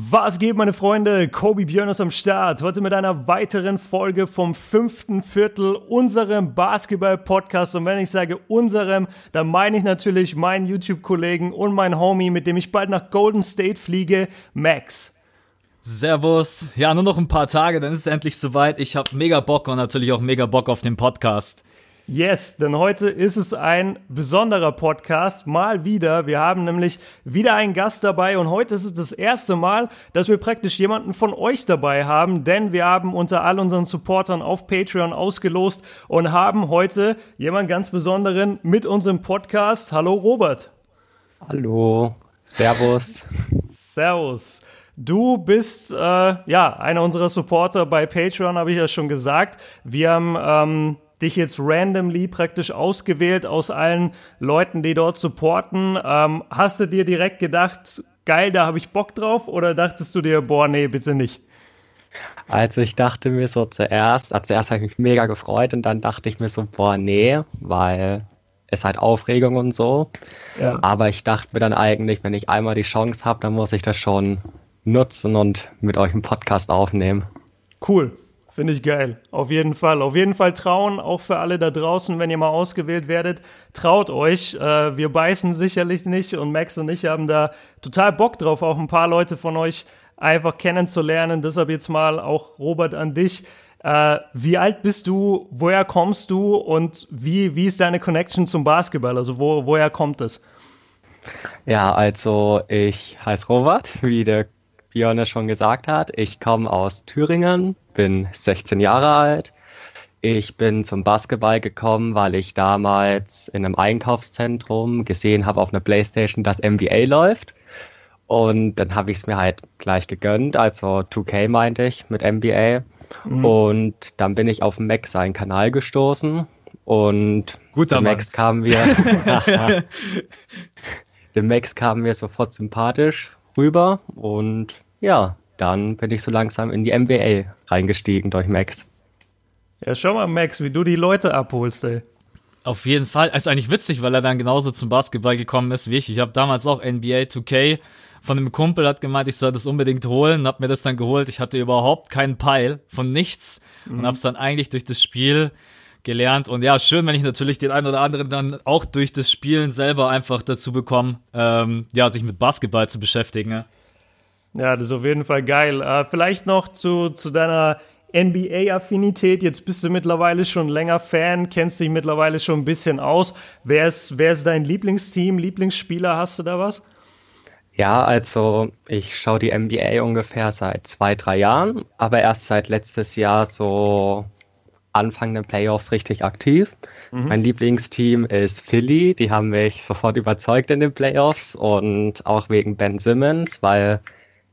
Was geht, meine Freunde? Kobe Björn ist am Start. Heute mit einer weiteren Folge vom fünften Viertel unserem Basketball-Podcast. Und wenn ich sage unserem, dann meine ich natürlich meinen YouTube-Kollegen und mein Homie, mit dem ich bald nach Golden State fliege, Max. Servus. Ja, nur noch ein paar Tage, dann ist es endlich soweit. Ich habe mega Bock und natürlich auch mega Bock auf den Podcast. Yes, denn heute ist es ein besonderer Podcast, mal wieder. Wir haben nämlich wieder einen Gast dabei und heute ist es das erste Mal, dass wir praktisch jemanden von euch dabei haben, denn wir haben unter all unseren Supportern auf Patreon ausgelost und haben heute jemanden ganz Besonderen mit unserem Podcast. Hallo Robert. Hallo, Servus. Servus. Du bist äh, ja einer unserer Supporter bei Patreon, habe ich ja schon gesagt. Wir haben ähm, dich jetzt randomly praktisch ausgewählt aus allen Leuten, die dort supporten. Ähm, hast du dir direkt gedacht, geil, da habe ich Bock drauf? Oder dachtest du dir, boah, nee, bitte nicht? Also ich dachte mir so zuerst, also zuerst habe ich mich mega gefreut und dann dachte ich mir so, boah, nee, weil es halt Aufregung und so. Ja. Aber ich dachte mir dann eigentlich, wenn ich einmal die Chance habe, dann muss ich das schon nutzen und mit euch einen Podcast aufnehmen. Cool. Finde ich geil. Auf jeden Fall. Auf jeden Fall trauen, auch für alle da draußen, wenn ihr mal ausgewählt werdet. Traut euch. Äh, wir beißen sicherlich nicht und Max und ich haben da total Bock drauf, auch ein paar Leute von euch einfach kennenzulernen. Deshalb jetzt mal auch Robert an dich. Äh, wie alt bist du? Woher kommst du? Und wie, wie ist deine Connection zum Basketball? Also wo, woher kommt es? Ja, also ich heiße Robert, wie der Björn es schon gesagt hat. Ich komme aus Thüringen, bin 16 Jahre alt. Ich bin zum Basketball gekommen, weil ich damals in einem Einkaufszentrum gesehen habe auf einer Playstation, dass NBA läuft. Und dann habe ich es mir halt gleich gegönnt, also 2K meinte ich mit NBA. Mhm. Und dann bin ich auf Max seinen Kanal gestoßen und Guter. Max kam mir, dem Max kam mir sofort sympathisch rüber und ja, dann bin ich so langsam in die NBA reingestiegen durch Max. Ja, schau mal, Max, wie du die Leute abholst, ey. Auf jeden Fall. Ist eigentlich witzig, weil er dann genauso zum Basketball gekommen ist wie ich. Ich habe damals auch NBA 2K von einem Kumpel hat gemeint, ich soll das unbedingt holen, hab mir das dann geholt. Ich hatte überhaupt keinen Peil von nichts und hab's dann eigentlich durch das Spiel gelernt. Und ja, schön, wenn ich natürlich den einen oder anderen dann auch durch das Spielen selber einfach dazu bekomme, ähm, ja, sich mit Basketball zu beschäftigen. Ja. Ja, das ist auf jeden Fall geil. Äh, vielleicht noch zu, zu deiner NBA-Affinität. Jetzt bist du mittlerweile schon länger Fan, kennst dich mittlerweile schon ein bisschen aus. Wer ist, wer ist dein Lieblingsteam, Lieblingsspieler? Hast du da was? Ja, also ich schaue die NBA ungefähr seit zwei, drei Jahren, aber erst seit letztes Jahr so Anfang der Playoffs richtig aktiv. Mein Lieblingsteam ist Philly, die haben mich sofort überzeugt in den Playoffs und auch wegen Ben Simmons, weil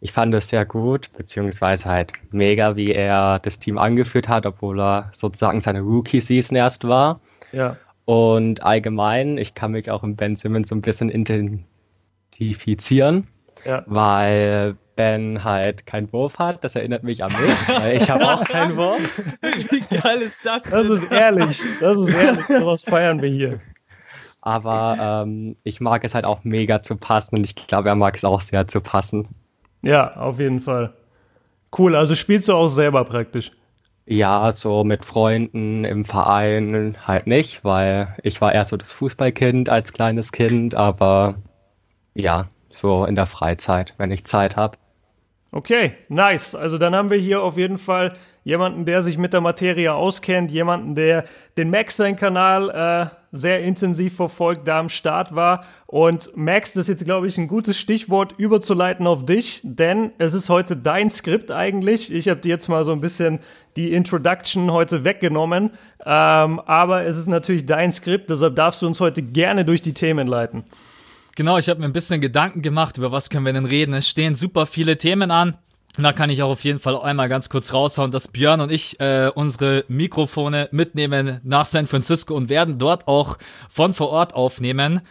ich fand es sehr gut, beziehungsweise halt mega, wie er das Team angeführt hat, obwohl er sozusagen seine Rookie-Season erst war. Ja. Und allgemein, ich kann mich auch in Ben Simmons so ein bisschen identifizieren, Ja. weil Ben halt keinen Wurf hat. Das erinnert mich an mich, weil ich habe auch keinen Wurf. Wie geil ist das? Das ist ehrlich. Das ist ehrlich. Sowas feiern wir hier. Aber ähm, ich mag es halt auch mega zu passen und ich glaube, er mag es auch sehr zu passen. Ja, auf jeden Fall. Cool. Also spielst du auch selber praktisch. Ja, so mit Freunden im Verein halt nicht, weil ich war eher so das Fußballkind als kleines Kind, aber ja, so in der Freizeit, wenn ich Zeit habe. Okay, nice. Also dann haben wir hier auf jeden Fall jemanden, der sich mit der Materie auskennt, jemanden, der den Max seinen Kanal äh, sehr intensiv verfolgt, da am Start war. Und Max, das ist jetzt, glaube ich, ein gutes Stichwort überzuleiten auf dich, denn es ist heute dein Skript eigentlich. Ich habe dir jetzt mal so ein bisschen die Introduction heute weggenommen, ähm, aber es ist natürlich dein Skript, deshalb darfst du uns heute gerne durch die Themen leiten. Genau, ich habe mir ein bisschen Gedanken gemacht, über was können wir denn reden. Es stehen super viele Themen an. Da kann ich auch auf jeden Fall einmal ganz kurz raushauen, dass Björn und ich äh, unsere Mikrofone mitnehmen nach San Francisco und werden dort auch von vor Ort aufnehmen.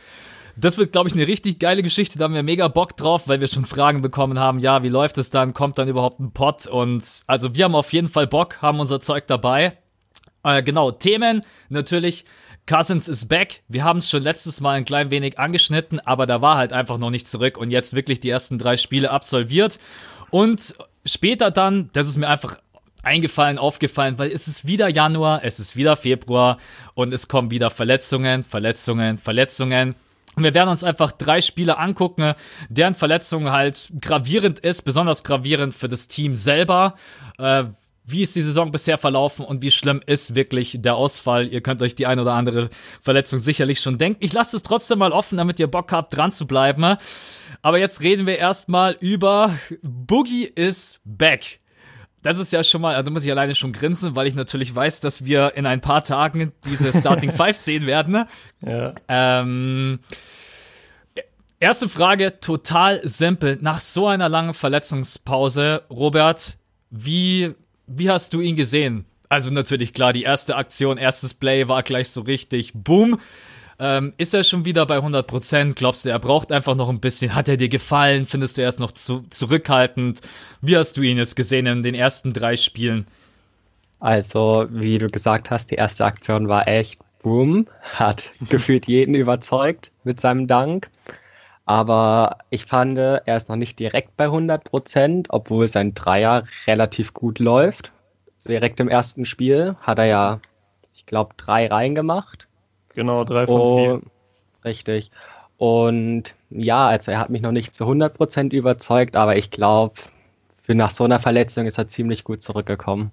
Das wird, glaube ich, eine richtig geile Geschichte. Da haben wir mega Bock drauf, weil wir schon Fragen bekommen haben. Ja, wie läuft es dann? Kommt dann überhaupt ein Pod? Und also wir haben auf jeden Fall Bock, haben unser Zeug dabei. Äh, genau, Themen natürlich. Cousins is back. Wir haben es schon letztes Mal ein klein wenig angeschnitten, aber da war halt einfach noch nicht zurück und jetzt wirklich die ersten drei Spiele absolviert. Und später dann, das ist mir einfach eingefallen, aufgefallen, weil es ist wieder Januar, es ist wieder Februar und es kommen wieder Verletzungen, Verletzungen, Verletzungen. Und wir werden uns einfach drei Spiele angucken, deren Verletzung halt gravierend ist, besonders gravierend für das Team selber. Äh, wie ist die Saison bisher verlaufen und wie schlimm ist wirklich der Ausfall? Ihr könnt euch die ein oder andere Verletzung sicherlich schon denken. Ich lasse es trotzdem mal offen, damit ihr Bock habt, dran zu bleiben. Aber jetzt reden wir erstmal über Boogie is back. Das ist ja schon mal, also muss ich alleine schon grinsen, weil ich natürlich weiß, dass wir in ein paar Tagen diese Starting Five sehen werden. Ja. Ähm, erste Frage, total simpel. Nach so einer langen Verletzungspause, Robert, wie, wie hast du ihn gesehen? Also natürlich klar, die erste Aktion, erstes Play war gleich so richtig Boom. Ähm, ist er schon wieder bei 100 Prozent? Glaubst du, er braucht einfach noch ein bisschen? Hat er dir gefallen? Findest du er ist noch zu, zurückhaltend? Wie hast du ihn jetzt gesehen in den ersten drei Spielen? Also, wie du gesagt hast, die erste Aktion war echt boom, hat gefühlt jeden überzeugt mit seinem Dank. Aber ich fand, er ist noch nicht direkt bei 100 Prozent, obwohl sein Dreier relativ gut läuft. Direkt im ersten Spiel hat er ja, ich glaube, drei reingemacht. Genau, drei von oh, vier. Richtig. Und ja, also er hat mich noch nicht zu 100% überzeugt, aber ich glaube, für nach so einer Verletzung ist er ziemlich gut zurückgekommen.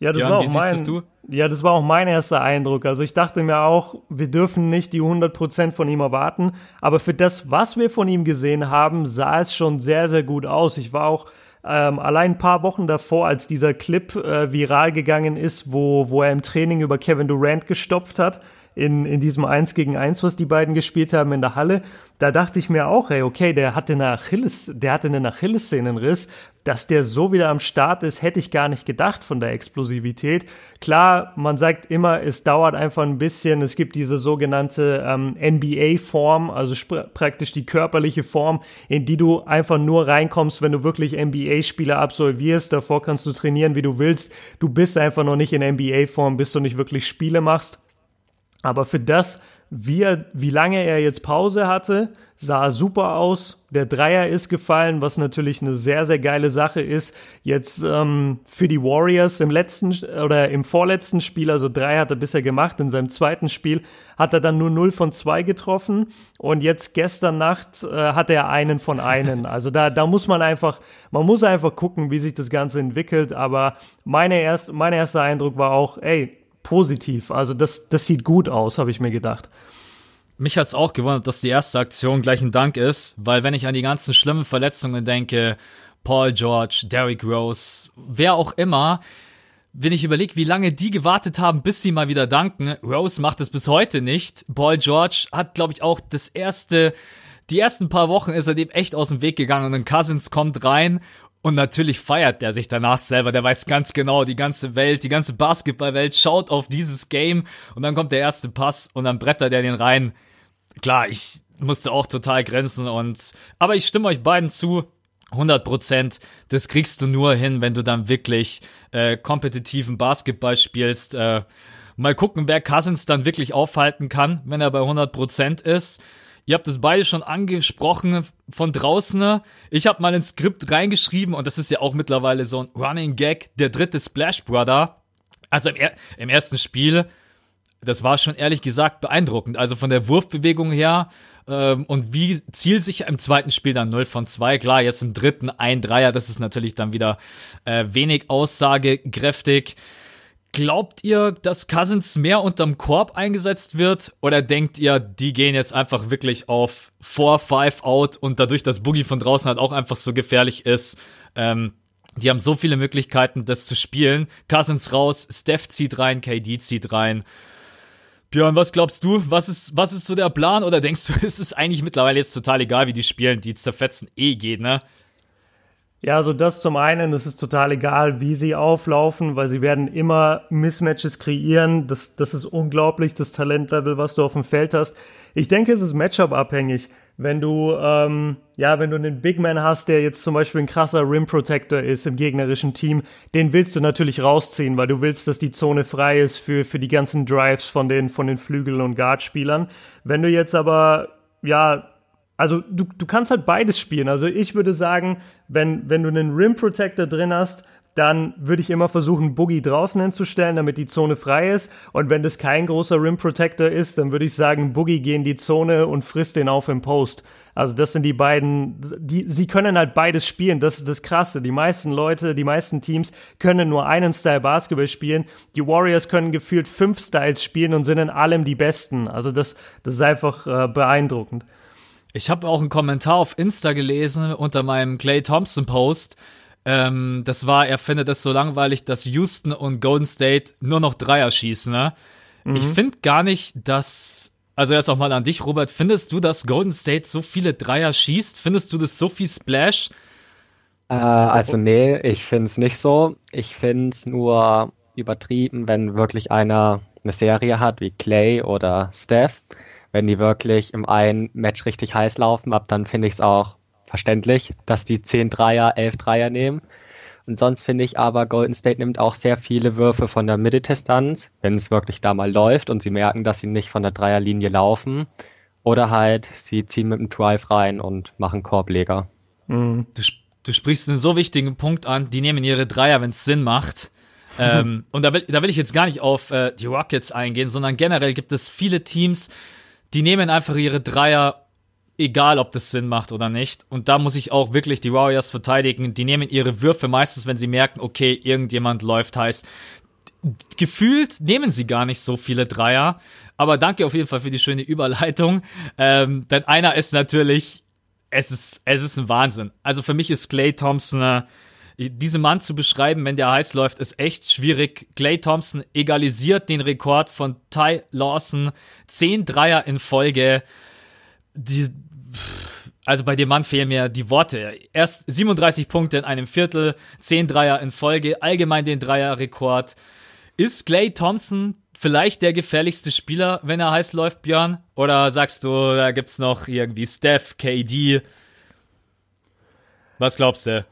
Ja, das, Jan, war auch mein, ja, das war auch mein erster Eindruck. Also ich dachte mir auch, wir dürfen nicht die 100% von ihm erwarten, aber für das, was wir von ihm gesehen haben, sah es schon sehr, sehr gut aus. Ich war auch ähm, allein ein paar Wochen davor, als dieser Clip äh, viral gegangen ist, wo, wo er im Training über Kevin Durant gestopft hat, in, in diesem 1 gegen 1, was die beiden gespielt haben in der Halle, da dachte ich mir auch, ey, okay, der hatte eine Achilles, der hatte einen Achillessehnenriss, dass der so wieder am Start ist, hätte ich gar nicht gedacht von der Explosivität. Klar, man sagt immer, es dauert einfach ein bisschen. Es gibt diese sogenannte ähm, NBA-Form, also praktisch die körperliche Form, in die du einfach nur reinkommst, wenn du wirklich NBA-Spiele absolvierst. Davor kannst du trainieren, wie du willst. Du bist einfach noch nicht in NBA-Form, bis du nicht wirklich Spiele machst. Aber für das, wie, er, wie lange er jetzt Pause hatte, sah super aus. Der Dreier ist gefallen, was natürlich eine sehr, sehr geile Sache ist. Jetzt ähm, für die Warriors im letzten oder im vorletzten Spiel, also drei hat er bisher gemacht, in seinem zweiten Spiel hat er dann nur 0 von 2 getroffen und jetzt gestern Nacht äh, hat er einen von einen. Also da, da muss man einfach, man muss einfach gucken, wie sich das Ganze entwickelt. Aber meine erst, mein erster Eindruck war auch, ey, positiv. Also das, das sieht gut aus, habe ich mir gedacht. Mich hat's auch gewundert, dass die erste Aktion gleich ein Dank ist, weil wenn ich an die ganzen schlimmen Verletzungen denke, Paul George, Derrick Rose, wer auch immer, wenn ich überlege, wie lange die gewartet haben, bis sie mal wieder danken, Rose macht es bis heute nicht. Paul George hat, glaube ich, auch das erste, die ersten paar Wochen ist er dem echt aus dem Weg gegangen und dann Cousins kommt rein und natürlich feiert der sich danach selber. Der weiß ganz genau, die ganze Welt, die ganze Basketballwelt schaut auf dieses Game und dann kommt der erste Pass und dann brettert er den rein. Klar, ich musste auch total grenzen und, aber ich stimme euch beiden zu. 100 Prozent, das kriegst du nur hin, wenn du dann wirklich äh, kompetitiven Basketball spielst. Äh, mal gucken, wer Cousins dann wirklich aufhalten kann, wenn er bei 100 Prozent ist. Ihr habt es beide schon angesprochen von draußen. Ich habe mal ein Skript reingeschrieben und das ist ja auch mittlerweile so ein Running Gag, der dritte Splash Brother. Also im, im ersten Spiel, das war schon ehrlich gesagt beeindruckend. Also von der Wurfbewegung her ähm, und wie zielt sich im zweiten Spiel dann 0 von 2. Klar, jetzt im dritten ein Dreier, das ist natürlich dann wieder äh, wenig aussagekräftig. Glaubt ihr, dass Cousins mehr unterm Korb eingesetzt wird? Oder denkt ihr, die gehen jetzt einfach wirklich auf 4, 5 out und dadurch, dass Boogie von draußen halt auch einfach so gefährlich ist, ähm, die haben so viele Möglichkeiten, das zu spielen. Cousins raus, Steph zieht rein, KD zieht rein. Björn, was glaubst du? Was ist, was ist so der Plan? Oder denkst du, ist es eigentlich mittlerweile jetzt total egal, wie die spielen? Die zerfetzen eh geht, ne? Ja, also das zum einen, es ist total egal, wie sie auflaufen, weil sie werden immer Mismatches kreieren. Das, das ist unglaublich, das Talentlevel, was du auf dem Feld hast. Ich denke, es ist Matchup-abhängig. Wenn du, ähm, ja, wenn du einen Big Man hast, der jetzt zum Beispiel ein krasser Rim Protector ist im gegnerischen Team, den willst du natürlich rausziehen, weil du willst, dass die Zone frei ist für, für die ganzen Drives von den, von den Flügel- und Guard-Spielern. Wenn du jetzt aber, ja, also du, du kannst halt beides spielen. Also ich würde sagen, wenn, wenn du einen Rim Protector drin hast, dann würde ich immer versuchen, Boogie draußen hinzustellen, damit die Zone frei ist. Und wenn das kein großer Rim Protector ist, dann würde ich sagen, Boogie geh in die Zone und frisst den auf im Post. Also das sind die beiden, die, sie können halt beides spielen. Das ist das Krasse. Die meisten Leute, die meisten Teams können nur einen Style Basketball spielen. Die Warriors können gefühlt fünf Styles spielen und sind in allem die Besten. Also das, das ist einfach äh, beeindruckend. Ich habe auch einen Kommentar auf Insta gelesen unter meinem Clay Thompson Post. Ähm, das war, er findet es so langweilig, dass Houston und Golden State nur noch Dreier schießen. Ne? Mhm. Ich finde gar nicht, dass also jetzt auch mal an dich, Robert. Findest du, dass Golden State so viele Dreier schießt? Findest du das so viel Splash? Äh, also nee, ich finde es nicht so. Ich finde es nur übertrieben, wenn wirklich einer eine Serie hat, wie Clay oder Steph wenn die wirklich im einen Match richtig heiß laufen, ab dann finde ich es auch verständlich, dass die 10 Dreier, 11 Dreier nehmen. Und sonst finde ich aber, Golden State nimmt auch sehr viele Würfe von der Mitteldistanz, wenn es wirklich da mal läuft und sie merken, dass sie nicht von der Dreierlinie laufen. Oder halt, sie ziehen mit dem Drive rein und machen Korbleger. Mhm. Du, du, sprichst einen so wichtigen Punkt an, die nehmen ihre Dreier, wenn es Sinn macht. ähm, und da will, da will ich jetzt gar nicht auf äh, die Rockets eingehen, sondern generell gibt es viele Teams, die nehmen einfach ihre Dreier, egal ob das Sinn macht oder nicht. Und da muss ich auch wirklich die Warriors verteidigen. Die nehmen ihre Würfe meistens, wenn sie merken, okay, irgendjemand läuft heiß. Gefühlt nehmen sie gar nicht so viele Dreier. Aber danke auf jeden Fall für die schöne Überleitung. Ähm, denn einer ist natürlich, es ist, es ist ein Wahnsinn. Also für mich ist Clay Thompson, diesen Mann zu beschreiben, wenn der heiß läuft, ist echt schwierig. Clay Thompson egalisiert den Rekord von Ty Lawson. Zehn Dreier in Folge. Die, also bei dem Mann fehlen mir die Worte. Erst 37 Punkte in einem Viertel, zehn Dreier in Folge, allgemein den Dreierrekord. Ist Clay Thompson vielleicht der gefährlichste Spieler, wenn er heiß läuft, Björn? Oder sagst du, da gibt's noch irgendwie Steph, KD? Was glaubst du?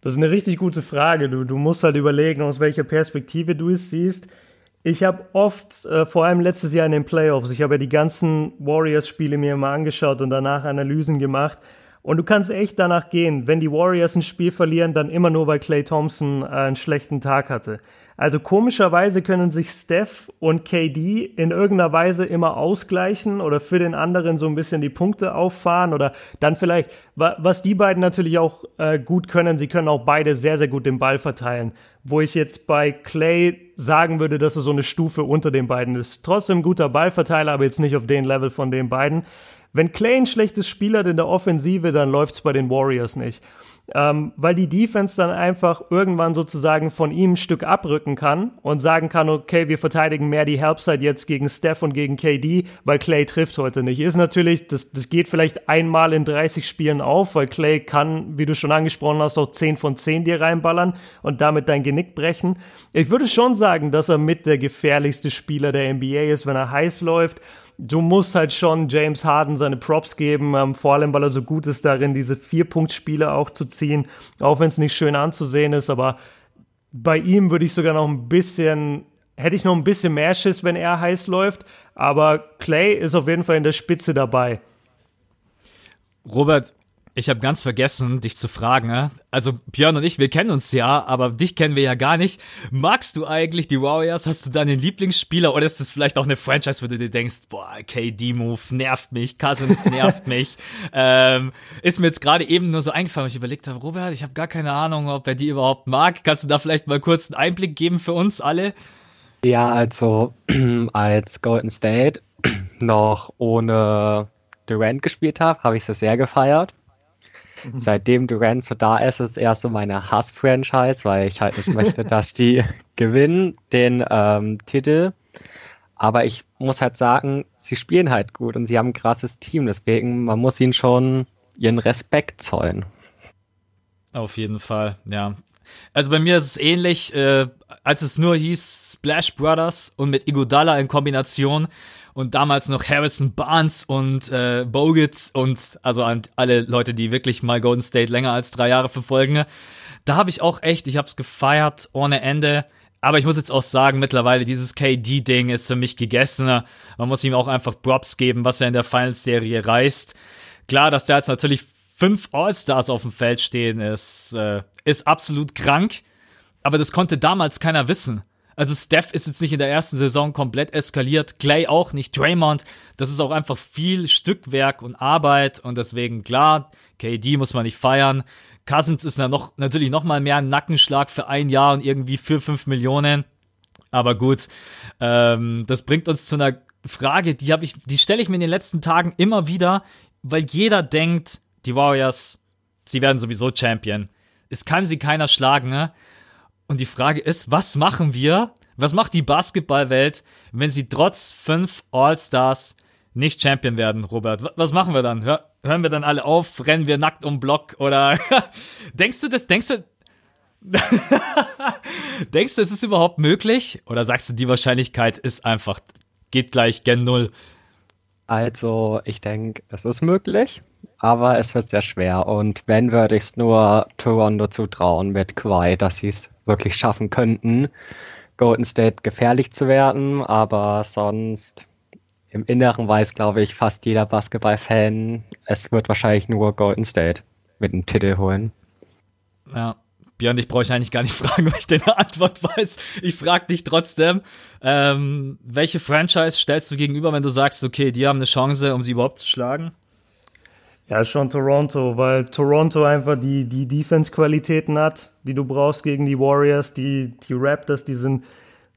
Das ist eine richtig gute Frage. Du, du musst halt überlegen, aus welcher Perspektive du es siehst. Ich habe oft, äh, vor allem letztes Jahr in den Playoffs, ich habe ja die ganzen Warriors-Spiele mir mal angeschaut und danach Analysen gemacht. Und du kannst echt danach gehen, wenn die Warriors ein Spiel verlieren, dann immer nur, weil Clay Thompson äh, einen schlechten Tag hatte. Also komischerweise können sich Steph und KD in irgendeiner Weise immer ausgleichen oder für den anderen so ein bisschen die Punkte auffahren oder dann vielleicht, was die beiden natürlich auch äh, gut können, sie können auch beide sehr, sehr gut den Ball verteilen. Wo ich jetzt bei Clay sagen würde, dass er so eine Stufe unter den beiden ist. Trotzdem guter Ballverteiler, aber jetzt nicht auf den Level von den beiden. Wenn Clay ein schlechtes Spiel hat in der Offensive, dann läuft's bei den Warriors nicht. Ähm, weil die Defense dann einfach irgendwann sozusagen von ihm ein Stück abrücken kann und sagen kann, okay, wir verteidigen mehr die Helpside jetzt gegen Steph und gegen KD, weil Clay trifft heute nicht. Ist natürlich, das, das geht vielleicht einmal in 30 Spielen auf, weil Clay kann, wie du schon angesprochen hast, auch 10 von 10 dir reinballern und damit dein Genick brechen. Ich würde schon sagen, dass er mit der gefährlichste Spieler der NBA ist, wenn er heiß läuft du musst halt schon James Harden seine Props geben, ähm, vor allem weil er so gut ist darin, diese Vier-Punkt-Spiele auch zu ziehen, auch wenn es nicht schön anzusehen ist, aber bei ihm würde ich sogar noch ein bisschen, hätte ich noch ein bisschen mehr Schiss, wenn er heiß läuft, aber Clay ist auf jeden Fall in der Spitze dabei. Robert, ich habe ganz vergessen, dich zu fragen. Ne? Also Björn und ich, wir kennen uns ja, aber dich kennen wir ja gar nicht. Magst du eigentlich die Warriors? Hast du deinen Lieblingsspieler oder ist das vielleicht auch eine Franchise, wo du dir denkst, boah, KD-Move nervt mich, Cousins nervt mich. Ähm, ist mir jetzt gerade eben nur so eingefallen, weil ich überlegt habe, Robert, ich habe gar keine Ahnung, ob er die überhaupt mag. Kannst du da vielleicht mal kurz einen Einblick geben für uns alle? Ja, also als Golden State noch ohne Durant gespielt habe, habe ich es sehr gefeiert. Mhm. Seitdem Durant so da ist, ist er so meine Hass-Franchise, weil ich halt nicht möchte, dass die gewinnen den ähm, Titel. Aber ich muss halt sagen, sie spielen halt gut und sie haben ein krasses Team. Deswegen, man muss ihnen schon ihren Respekt zollen. Auf jeden Fall, ja. Also bei mir ist es ähnlich, äh, als es nur hieß Splash Brothers und mit Iguodala in Kombination und damals noch Harrison Barnes und äh, Bogutz und also an alle Leute, die wirklich mal Golden State länger als drei Jahre verfolgen. Da habe ich auch echt, ich habe es gefeiert ohne Ende. Aber ich muss jetzt auch sagen, mittlerweile dieses KD-Ding ist für mich gegessen. Man muss ihm auch einfach Props geben, was er in der Finals-Serie reißt. Klar, dass da jetzt natürlich fünf All-Stars auf dem Feld stehen, ist, äh, ist absolut krank. Aber das konnte damals keiner wissen. Also Steph ist jetzt nicht in der ersten Saison komplett eskaliert, Clay auch nicht, Draymond. Das ist auch einfach viel Stückwerk und Arbeit und deswegen klar, KD muss man nicht feiern. Cousins ist noch, natürlich noch mal mehr ein Nackenschlag für ein Jahr und irgendwie für fünf Millionen. Aber gut, ähm, das bringt uns zu einer Frage, die habe ich, die stelle ich mir in den letzten Tagen immer wieder, weil jeder denkt, die Warriors, sie werden sowieso Champion. Es kann sie keiner schlagen. Ne? Und die Frage ist, was machen wir? Was macht die Basketballwelt, wenn sie trotz fünf All-Stars nicht Champion werden, Robert? Was machen wir dann? Hör, hören wir dann alle auf? Rennen wir nackt um Block? Oder denkst du das? Denkst du, Denkst du, es ist überhaupt möglich? Oder sagst du, die Wahrscheinlichkeit ist einfach, geht gleich gen Null? Also, ich denke, es ist möglich, aber es wird sehr schwer. Und wenn, würde ich es nur Toronto zutrauen mit Kawhi, dass sie es wirklich schaffen könnten, Golden State gefährlich zu werden. Aber sonst im Inneren weiß, glaube ich, fast jeder Basketball-Fan, es wird wahrscheinlich nur Golden State mit dem Titel holen. Ja, Björn, ich brauche eigentlich gar nicht fragen, weil ich deine Antwort weiß. Ich frage dich trotzdem, ähm, welche Franchise stellst du gegenüber, wenn du sagst, okay, die haben eine Chance, um sie überhaupt zu schlagen? Ja, schon Toronto, weil Toronto einfach die, die Defense-Qualitäten hat, die du brauchst gegen die Warriors. Die, die Raptors, die sind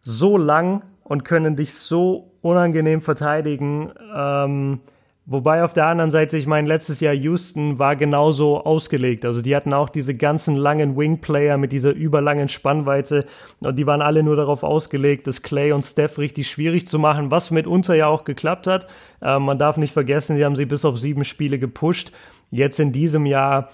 so lang und können dich so unangenehm verteidigen. Ähm, Wobei auf der anderen Seite, ich meine, letztes Jahr Houston war genauso ausgelegt. Also die hatten auch diese ganzen langen Wing-Player mit dieser überlangen Spannweite und die waren alle nur darauf ausgelegt, das Clay und Steph richtig schwierig zu machen, was mitunter ja auch geklappt hat. Äh, man darf nicht vergessen, sie haben sie bis auf sieben Spiele gepusht. Jetzt in diesem Jahr,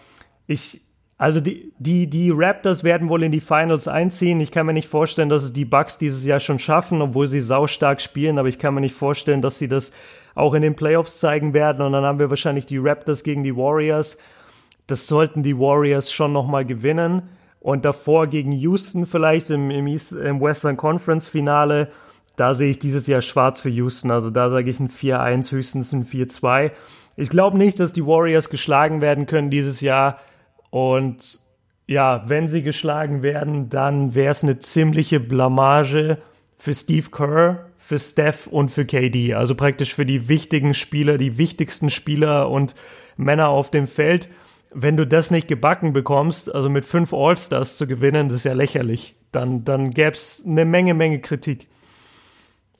ich, also die, die, die Raptors werden wohl in die Finals einziehen. Ich kann mir nicht vorstellen, dass es die Bucks dieses Jahr schon schaffen, obwohl sie saustark spielen, aber ich kann mir nicht vorstellen, dass sie das auch in den Playoffs zeigen werden. Und dann haben wir wahrscheinlich die Raptors gegen die Warriors. Das sollten die Warriors schon nochmal gewinnen. Und davor gegen Houston vielleicht im, im, East, im Western Conference Finale. Da sehe ich dieses Jahr schwarz für Houston. Also da sage ich ein 4-1, höchstens ein 4-2. Ich glaube nicht, dass die Warriors geschlagen werden können dieses Jahr. Und ja, wenn sie geschlagen werden, dann wäre es eine ziemliche Blamage für Steve Kerr, für Steph und für KD. Also praktisch für die wichtigen Spieler, die wichtigsten Spieler und Männer auf dem Feld. Wenn du das nicht gebacken bekommst, also mit fünf All-Stars zu gewinnen, das ist ja lächerlich. Dann, dann gäbe es eine Menge, Menge Kritik.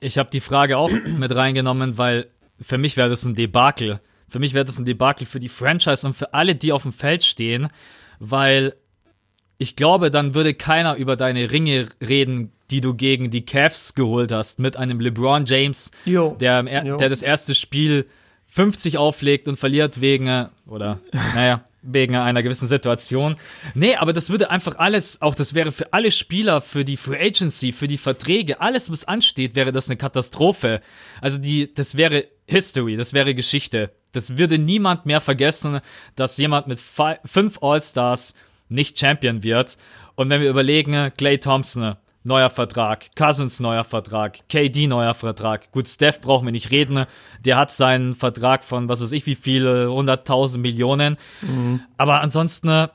Ich habe die Frage auch mit reingenommen, weil für mich wäre das ein Debakel. Für mich wäre das ein Debakel für die Franchise und für alle, die auf dem Feld stehen, weil ich glaube, dann würde keiner über deine Ringe reden die du gegen die Cavs geholt hast, mit einem LeBron James, jo. Der, der das erste Spiel 50 auflegt und verliert wegen, oder, naja, wegen einer gewissen Situation. Nee, aber das würde einfach alles, auch das wäre für alle Spieler, für die Free Agency, für die Verträge, alles, was ansteht, wäre das eine Katastrophe. Also die, das wäre History, das wäre Geschichte. Das würde niemand mehr vergessen, dass jemand mit fünf All-Stars nicht Champion wird. Und wenn wir überlegen, Clay Thompson, neuer Vertrag, Cousins neuer Vertrag, KD neuer Vertrag. Gut, Steph brauchen wir nicht reden. Der hat seinen Vertrag von was weiß ich wie viele, hunderttausend Millionen. Mhm. Aber ansonsten,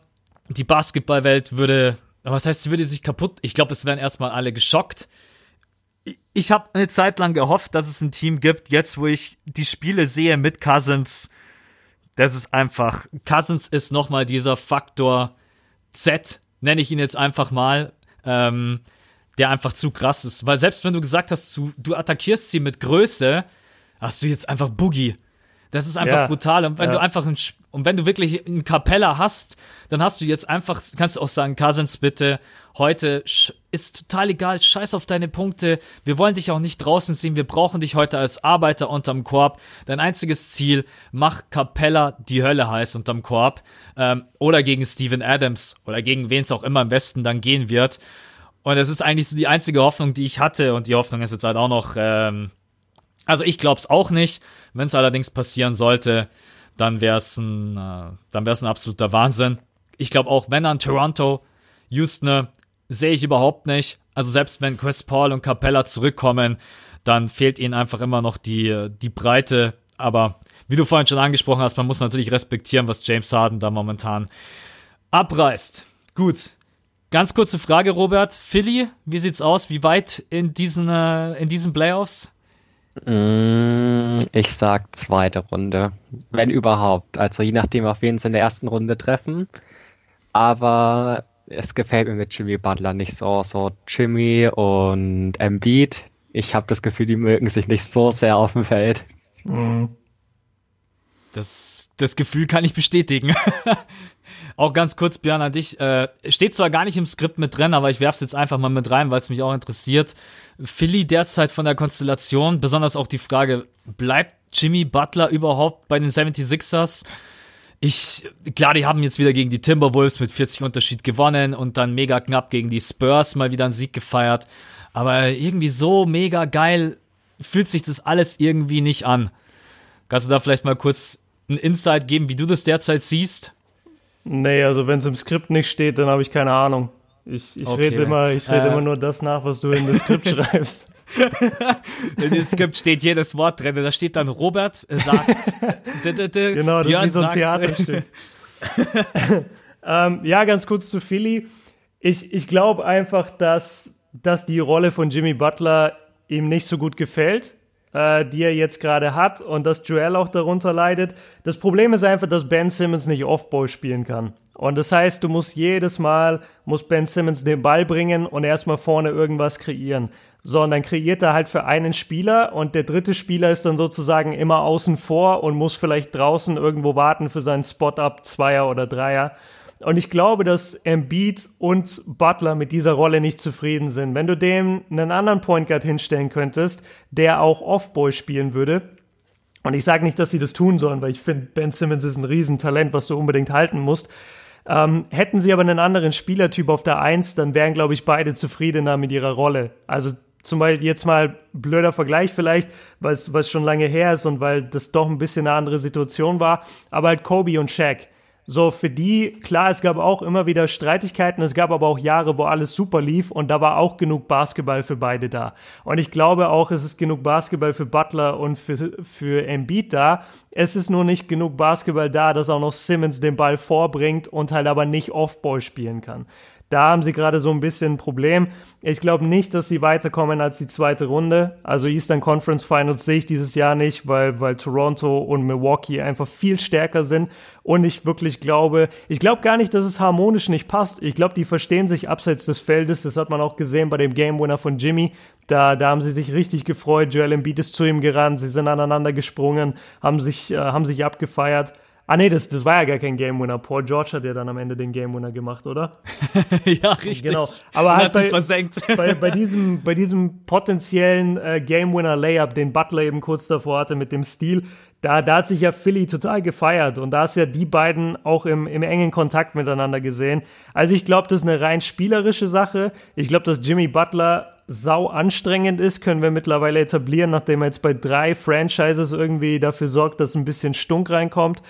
die Basketballwelt würde, was heißt, sie würde sich kaputt, ich glaube, es wären erstmal alle geschockt. Ich habe eine Zeit lang gehofft, dass es ein Team gibt, jetzt wo ich die Spiele sehe mit Cousins, das ist einfach, Cousins ist nochmal dieser Faktor Z, nenne ich ihn jetzt einfach mal. Ähm, der einfach zu krass ist. Weil selbst wenn du gesagt hast, du, du attackierst sie mit Größe, hast du jetzt einfach Boogie. Das ist einfach Ja. brutal. Und wenn Ja. du einfach ein, und wenn du wirklich einen Kapella hast, dann hast du jetzt einfach, kannst du auch sagen, Cousins bitte, heute ist total egal, scheiß auf deine Punkte. Wir wollen dich auch nicht draußen sehen. Wir brauchen dich heute als Arbeiter unterm Korb. Dein einziges Ziel, mach Capella die Hölle heiß unterm Korb. Ähm, oder gegen Steven Adams oder gegen wen es auch immer im Westen dann gehen wird. Und das ist eigentlich so die einzige Hoffnung, die ich hatte. Und die Hoffnung ist jetzt halt auch noch, ähm, also ich glaube es auch nicht. Wenn es allerdings passieren sollte, dann wäre es ein, äh, dann wäre es ein absoluter Wahnsinn. Ich glaube auch, wenn dann Toronto, Houston, sehe ich überhaupt nicht. Also selbst wenn Chris Paul und Capella zurückkommen, dann fehlt ihnen einfach immer noch die, die Breite. Aber wie du vorhin schon angesprochen hast, man muss natürlich respektieren, was James Harden da momentan abreißt. Gut. Ganz kurze Frage, Robert. Philly, wie sieht's aus? Wie weit in diesen, äh, in diesen Playoffs? Mm, Ich sag zweite Runde, wenn überhaupt. Also je nachdem, auf wen sie in der ersten Runde treffen. Aber es gefällt mir mit Jimmy Butler nicht so. So Jimmy und Embiid. Ich habe das Gefühl, die mögen sich nicht so sehr auf dem Feld. Das, das Gefühl kann ich bestätigen. auch ganz kurz, Björn, an dich. Äh, steht zwar gar nicht im Skript mit drin, aber ich werf's jetzt einfach mal mit rein, weil es mich auch interessiert. Philly derzeit von der Konstellation, besonders auch die Frage, bleibt Jimmy Butler überhaupt bei den 76ers? Ich, klar, die haben jetzt wieder gegen die Timberwolves mit 40 Unterschied gewonnen und dann mega knapp gegen die Spurs mal wieder einen Sieg gefeiert. Aber irgendwie so mega geil fühlt sich das alles irgendwie nicht an. Kannst du da vielleicht mal kurz einen Insight geben, wie du das derzeit siehst? Nee, also wenn es im Skript nicht steht, dann habe ich keine Ahnung. Ich, ich Okay. rede immer, ich rede Äh. immer nur das nach, was du in das Skript schreibst. In dem Skript steht jedes Wort drin. Da steht dann Robert sagt. Genau, das Björn ist wie so ein Theaterstück. ähm, ja, ganz kurz zu Philly. Ich, ich glaube einfach, dass, dass die Rolle von Jimmy Butler ihm nicht so gut gefällt, äh, die er jetzt gerade hat und dass Joel auch darunter leidet. Das Problem ist einfach, dass Ben Simmons nicht Offball spielen kann. Und das heißt, du musst jedes Mal, muss Ben Simmons den Ball bringen und erstmal vorne irgendwas kreieren. So, und dann kreiert er halt für einen Spieler und der dritte Spieler ist dann sozusagen immer außen vor und muss vielleicht draußen irgendwo warten für seinen Spot-Up, Zweier oder Dreier. Und ich glaube, dass Embiid und Butler mit dieser Rolle nicht zufrieden sind. Wenn du dem einen anderen Point Guard hinstellen könntest, der auch Off-Ball spielen würde, und ich sage nicht, dass sie das tun sollen, weil ich finde, Ben Simmons ist ein Riesentalent, was du unbedingt halten musst. Ähm, hätten sie aber einen anderen Spielertyp auf der Eins, dann wären, glaube ich, beide zufriedener mit ihrer Rolle. Also zum Beispiel jetzt mal blöder Vergleich vielleicht, weil es schon lange her ist und weil das doch ein bisschen eine andere Situation war, aber halt Kobe und Shaq. So, für die, klar, es gab auch immer wieder Streitigkeiten, es gab aber auch Jahre, wo alles super lief und da war auch genug Basketball für beide da. Und ich glaube auch, es ist genug Basketball für Butler und für, für Embiid da. Es ist nur nicht genug Basketball da, dass auch noch Simmons den Ball vorbringt und halt aber nicht Offball spielen kann. Da haben sie gerade so ein bisschen ein Problem. Ich glaube nicht, dass sie weiterkommen als die zweite Runde. Also Eastern Conference Finals sehe ich dieses Jahr nicht, weil, weil Toronto und Milwaukee einfach viel stärker sind. Und ich wirklich glaube, ich glaube gar nicht, dass es harmonisch nicht passt. Ich glaube, die verstehen sich abseits des Feldes. Das hat man auch gesehen bei dem Game Winner von Jimmy. Da, da haben sie sich richtig gefreut. Joel Embiid ist zu ihm gerannt. Sie sind aneinander gesprungen, haben sich, äh, haben sich abgefeiert. Ah nee, das, das war ja gar kein Game Winner. Paul George hat ja dann am Ende den Game Winner gemacht, oder? ja, richtig. Genau. Aber halt hat sich bei- versenkt. bei, bei, diesem, bei diesem potenziellen äh, Game Winner Layup, den Butler eben kurz davor hatte mit dem Stil, da, da hat sich ja Philly total gefeiert und da ist ja die beiden auch im, im engen Kontakt miteinander gesehen. Also ich glaube, das ist eine rein spielerische Sache. Ich glaube, dass Jimmy Butler sau anstrengend ist, können wir mittlerweile etablieren, nachdem er jetzt bei drei Franchises irgendwie dafür sorgt, dass ein bisschen Stunk reinkommt.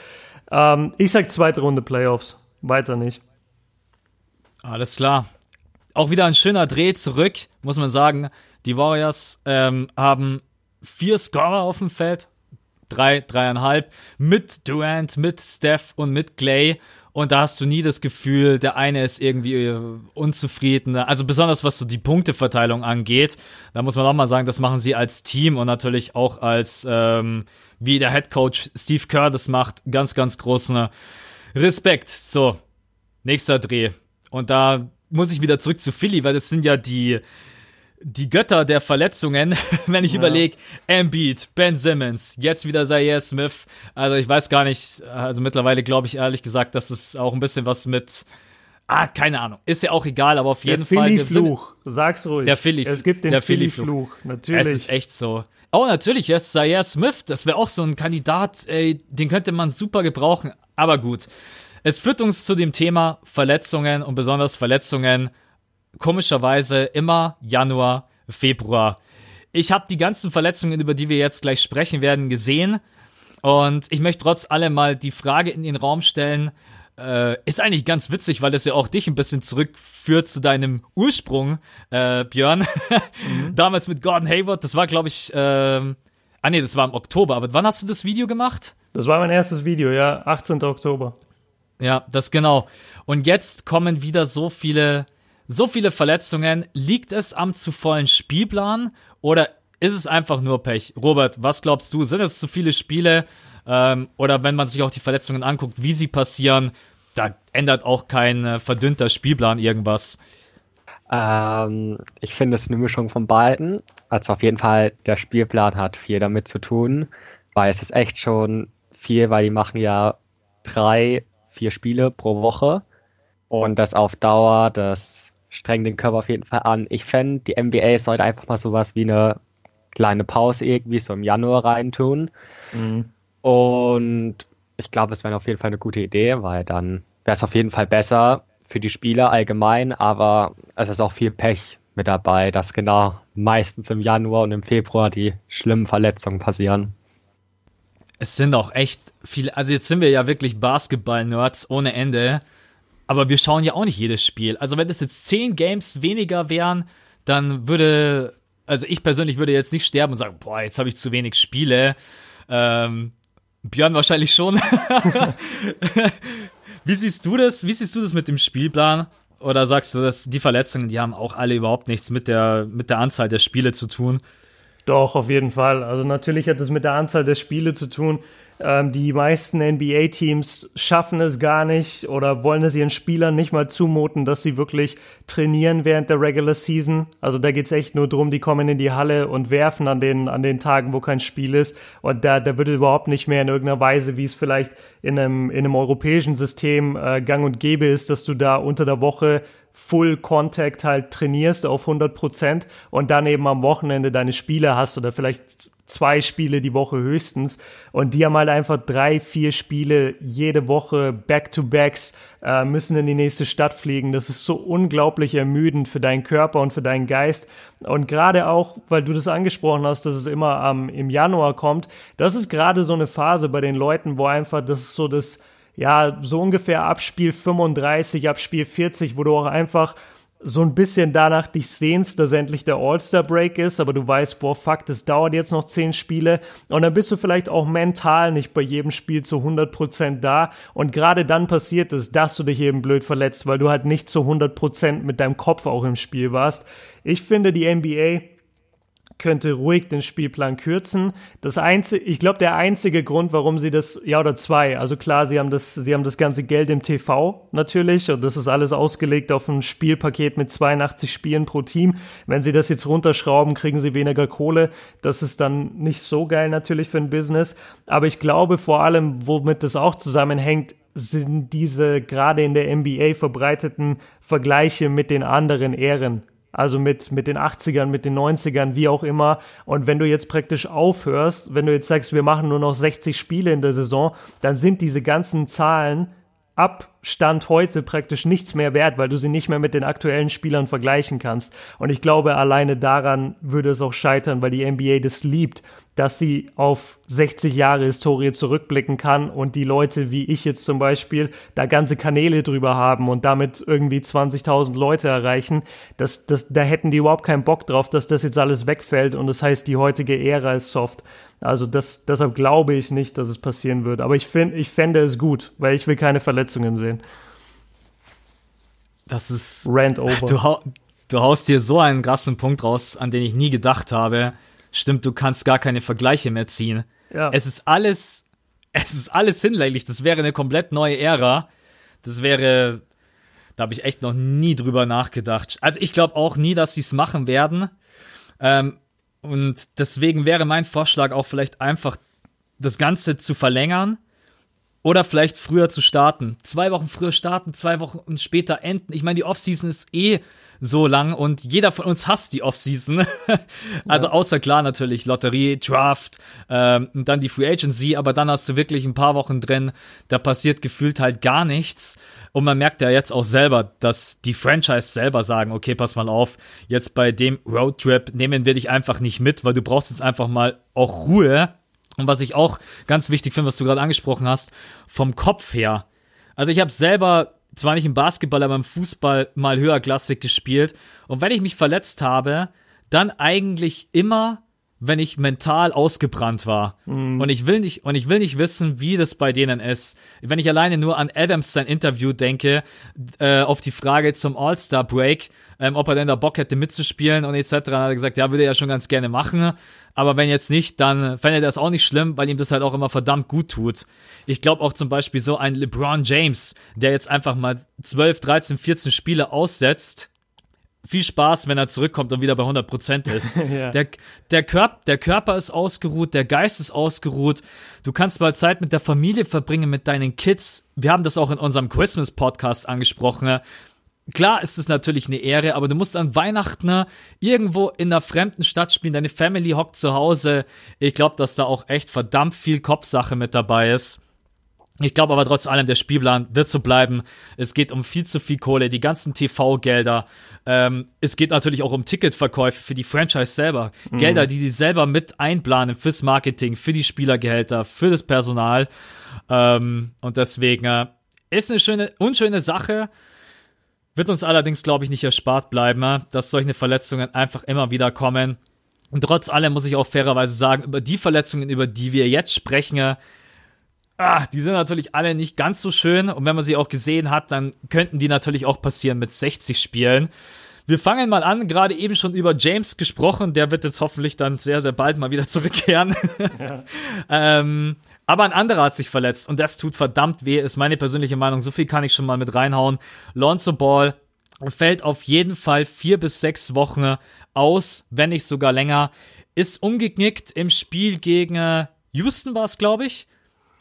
Ähm, ich sag zweite Runde Playoffs. Weiter nicht. Alles klar. Auch wieder ein schöner Dreh zurück, muss man sagen. Die Warriors ähm, haben vier Scorer auf dem Feld. Drei, dreieinhalb. Mit Durant, mit Steph und mit Clay. Und da hast du nie das Gefühl, der eine ist irgendwie äh, unzufrieden. Also besonders was so die Punkteverteilung angeht. Da muss man auch mal sagen, das machen sie als Team und natürlich auch als, ähm, wie der Head Coach Steve Kerr das macht. Ganz, ganz großen Respekt. So, nächster Dreh. Und da muss ich wieder zurück zu Philly, weil das sind ja die, die Götter der Verletzungen, wenn ich ja. überlege, Embiid, Ben Simmons, jetzt wieder Zaire Smith. Also ich weiß gar nicht, also mittlerweile glaube ich ehrlich gesagt, dass es auch ein bisschen was mit Ah, keine Ahnung. Ist ja auch egal, aber auf jeden der Fall. Der Philly-Fluch. Sag's ruhig. Der Philly Es gibt den Philly-Fluch. Natürlich. Es ist echt so. Oh, natürlich, jetzt Zaire Smith. Das wäre auch so ein Kandidat, ey, den könnte man super gebrauchen. Aber gut. Es führt uns zu dem Thema Verletzungen und besonders Verletzungen. Komischerweise immer Januar, Februar. Ich habe die ganzen Verletzungen, über die wir jetzt gleich sprechen werden, gesehen. Und ich möchte trotz allem mal die Frage in den Raum stellen, äh, ist eigentlich ganz witzig, weil das ja auch dich ein bisschen zurückführt zu deinem Ursprung, äh, Björn. Mhm. Damals mit Gordon Hayward, das war, glaube ich, äh, ah nee, das war im Oktober. Aber wann hast du das Video gemacht? Das war mein erstes Video, ja, 18. Oktober. Ja, das genau. Und jetzt kommen wieder so viele, so viele Verletzungen. Liegt es am zu vollen Spielplan oder ist es einfach nur Pech? Robert, was glaubst du? Sind es zu viele Spiele? Ähm, oder wenn man sich auch die Verletzungen anguckt, wie sie passieren, da ändert auch kein äh, verdünnter Spielplan irgendwas. Ähm, ich finde es eine Mischung von beiden. Also auf jeden Fall, der Spielplan hat viel damit zu tun, weil es ist echt schon viel, weil die machen ja drei, vier Spiele pro Woche und das auf Dauer, das strengt den Körper auf jeden Fall an. Ich fände, die NBA sollte einfach mal sowas wie eine kleine Pause irgendwie so im Januar reintun. Mhm. Und ich glaube, es wäre auf jeden Fall eine gute Idee, weil dann wäre es auf jeden Fall besser für die Spieler allgemein, aber es ist auch viel Pech mit dabei, dass genau meistens im Januar und im Februar die schlimmen Verletzungen passieren. Es sind auch echt viele, also jetzt sind wir ja wirklich Basketball-Nerds ohne Ende, aber wir schauen ja auch nicht jedes Spiel. Also wenn es jetzt zehn Games weniger wären, dann würde, also ich persönlich würde jetzt nicht sterben und sagen, boah, jetzt habe ich zu wenig Spiele. Ähm, Björn wahrscheinlich schon. Wie siehst du das? Wie siehst du das mit dem Spielplan? Oder sagst du, dass die Verletzungen, die haben auch alle überhaupt nichts mit der, mit der Anzahl der Spiele zu tun? Doch, auf jeden Fall. Also natürlich hat es mit der Anzahl der Spiele zu tun. Ähm, die meisten NBA-Teams schaffen es gar nicht oder wollen es ihren Spielern nicht mal zumuten, dass sie wirklich trainieren während der Regular Season. Also da geht's echt nur drum, die kommen in die Halle und werfen an den, an den Tagen, wo kein Spiel ist. Und da, da wird überhaupt nicht mehr in irgendeiner Weise, wie es vielleicht in einem, in einem europäischen System äh, gang und gäbe ist, dass du da unter der Woche Full Contact halt trainierst auf 100 Prozent und dann eben am Wochenende deine Spiele hast oder vielleicht zwei Spiele die Woche höchstens. Und die haben halt einfach drei, vier Spiele jede Woche Back-to-Backs, äh, müssen in die nächste Stadt fliegen. Das ist so unglaublich ermüdend für deinen Körper und für deinen Geist. Und gerade auch, weil du das angesprochen hast, dass es immer ähm, im Januar kommt, das ist gerade so eine Phase bei den Leuten, wo einfach, das ist so das, ja, so ungefähr ab Spiel 35, ab Spiel 40, wo du auch einfach so ein bisschen danach dich sehnst, dass endlich der All-Star-Break ist, aber du weißt, boah, fuck, das dauert jetzt noch zehn Spiele und dann bist du vielleicht auch mental nicht bei jedem Spiel zu 100% da und gerade dann passiert es, dass du dich eben blöd verletzt, weil du halt nicht zu 100% mit deinem Kopf auch im Spiel warst. Ich finde, die NBA könnte ruhig den Spielplan kürzen. Das einzige, ich glaube, der einzige Grund, warum sie das, ja oder zwei, also klar, sie haben das, sie haben das ganze Geld im TV natürlich und das ist alles ausgelegt auf ein Spielpaket mit 82 Spielen pro Team. Wenn sie das jetzt runterschrauben, kriegen sie weniger Kohle. Das ist dann nicht so geil natürlich für ein Business. Aber ich glaube vor allem, womit das auch zusammenhängt, sind diese gerade in der NBA verbreiteten Vergleiche mit den anderen Ehren also mit, mit den 80ern, mit den 90ern, wie auch immer. Und wenn du jetzt praktisch aufhörst, wenn du jetzt sagst, wir machen nur noch 60 Spiele in der Saison, dann sind diese ganzen Zahlen ab Stand heute praktisch nichts mehr wert, weil du sie nicht mehr mit den aktuellen Spielern vergleichen kannst. Und ich glaube, alleine daran würde es auch scheitern, weil die NBA das liebt, dass sie auf 60 Jahre Historie zurückblicken kann und die Leute wie ich jetzt zum Beispiel da ganze Kanäle drüber haben und damit irgendwie 20.000 Leute erreichen. Das, das, da hätten die überhaupt keinen Bock drauf, dass das jetzt alles wegfällt und das heißt, die heutige Ära ist soft. Also das, deshalb glaube ich nicht, dass es passieren wird. Aber ich, find, ich fände es gut, weil ich will keine Verletzungen sehen. Das ist. Rant over. Du, du haust dir so einen krassen Punkt raus, an den ich nie gedacht habe. Stimmt, du kannst gar keine Vergleiche mehr ziehen. Ja. Es ist alles, es ist alles hinlänglich. Das wäre eine komplett neue Ära. Das wäre, da habe ich echt noch nie drüber nachgedacht. Also ich glaube auch nie, dass sie es machen werden. Ähm, und deswegen wäre mein Vorschlag auch vielleicht einfach das Ganze zu verlängern oder vielleicht früher zu starten. Zwei Wochen früher starten, zwei Wochen später enden. Ich meine, die Offseason ist eh so lang und jeder von uns hasst die Offseason. also ja. außer klar natürlich Lotterie, Draft ähm, und dann die Free Agency, aber dann hast du wirklich ein paar Wochen drin, da passiert gefühlt halt gar nichts. Und man merkt ja jetzt auch selber, dass die Franchise selber sagen, okay, pass mal auf, jetzt bei dem Roadtrip nehmen wir dich einfach nicht mit, weil du brauchst jetzt einfach mal auch Ruhe und was ich auch ganz wichtig finde, was du gerade angesprochen hast, vom Kopf her. Also ich habe selber zwar nicht im Basketball, aber im Fußball mal höherklassig gespielt. Und wenn ich mich verletzt habe, dann eigentlich immer wenn ich mental ausgebrannt war. Mhm. Und ich will nicht, und ich will nicht wissen, wie das bei denen ist. Wenn ich alleine nur an Adams sein Interview denke, äh, auf die Frage zum All-Star-Break, ähm, ob er denn da Bock hätte mitzuspielen und etc., hat er gesagt, ja, würde er schon ganz gerne machen. Aber wenn jetzt nicht, dann fände er das auch nicht schlimm, weil ihm das halt auch immer verdammt gut tut. Ich glaube auch zum Beispiel so ein LeBron James, der jetzt einfach mal 12, 13, 14 Spiele aussetzt, viel Spaß, wenn er zurückkommt und wieder bei 100% ist. ja. der, der, Körper, der Körper ist ausgeruht, der Geist ist ausgeruht. Du kannst mal Zeit mit der Familie verbringen, mit deinen Kids. Wir haben das auch in unserem Christmas-Podcast angesprochen. Klar ist es natürlich eine Ehre, aber du musst an Weihnachten irgendwo in einer fremden Stadt spielen. Deine Family hockt zu Hause. Ich glaube, dass da auch echt verdammt viel Kopfsache mit dabei ist. Ich glaube aber trotz allem, der Spielplan wird so bleiben. Es geht um viel zu viel Kohle, die ganzen TV-Gelder. Ähm, es geht natürlich auch um Ticketverkäufe für die Franchise selber. Mhm. Gelder, die die selber mit einplanen fürs Marketing, für die Spielergehälter, für das Personal. Ähm, und deswegen äh, ist eine schöne, unschöne Sache. Wird uns allerdings, glaube ich, nicht erspart bleiben, äh, dass solche Verletzungen einfach immer wieder kommen. Und trotz allem muss ich auch fairerweise sagen, über die Verletzungen, über die wir jetzt sprechen, äh, ah, die sind natürlich alle nicht ganz so schön. Und wenn man sie auch gesehen hat, dann könnten die natürlich auch passieren mit 60 Spielen. Wir fangen mal an, gerade eben schon über James gesprochen. Der wird jetzt hoffentlich dann sehr, sehr bald mal wieder zurückkehren. Ja. ähm, aber ein anderer hat sich verletzt und das tut verdammt weh, ist meine persönliche Meinung. So viel kann ich schon mal mit reinhauen. Lonzo Ball fällt auf jeden Fall vier bis sechs Wochen aus, wenn nicht sogar länger. Ist umgeknickt im Spiel gegen äh, Houston war es, glaube ich.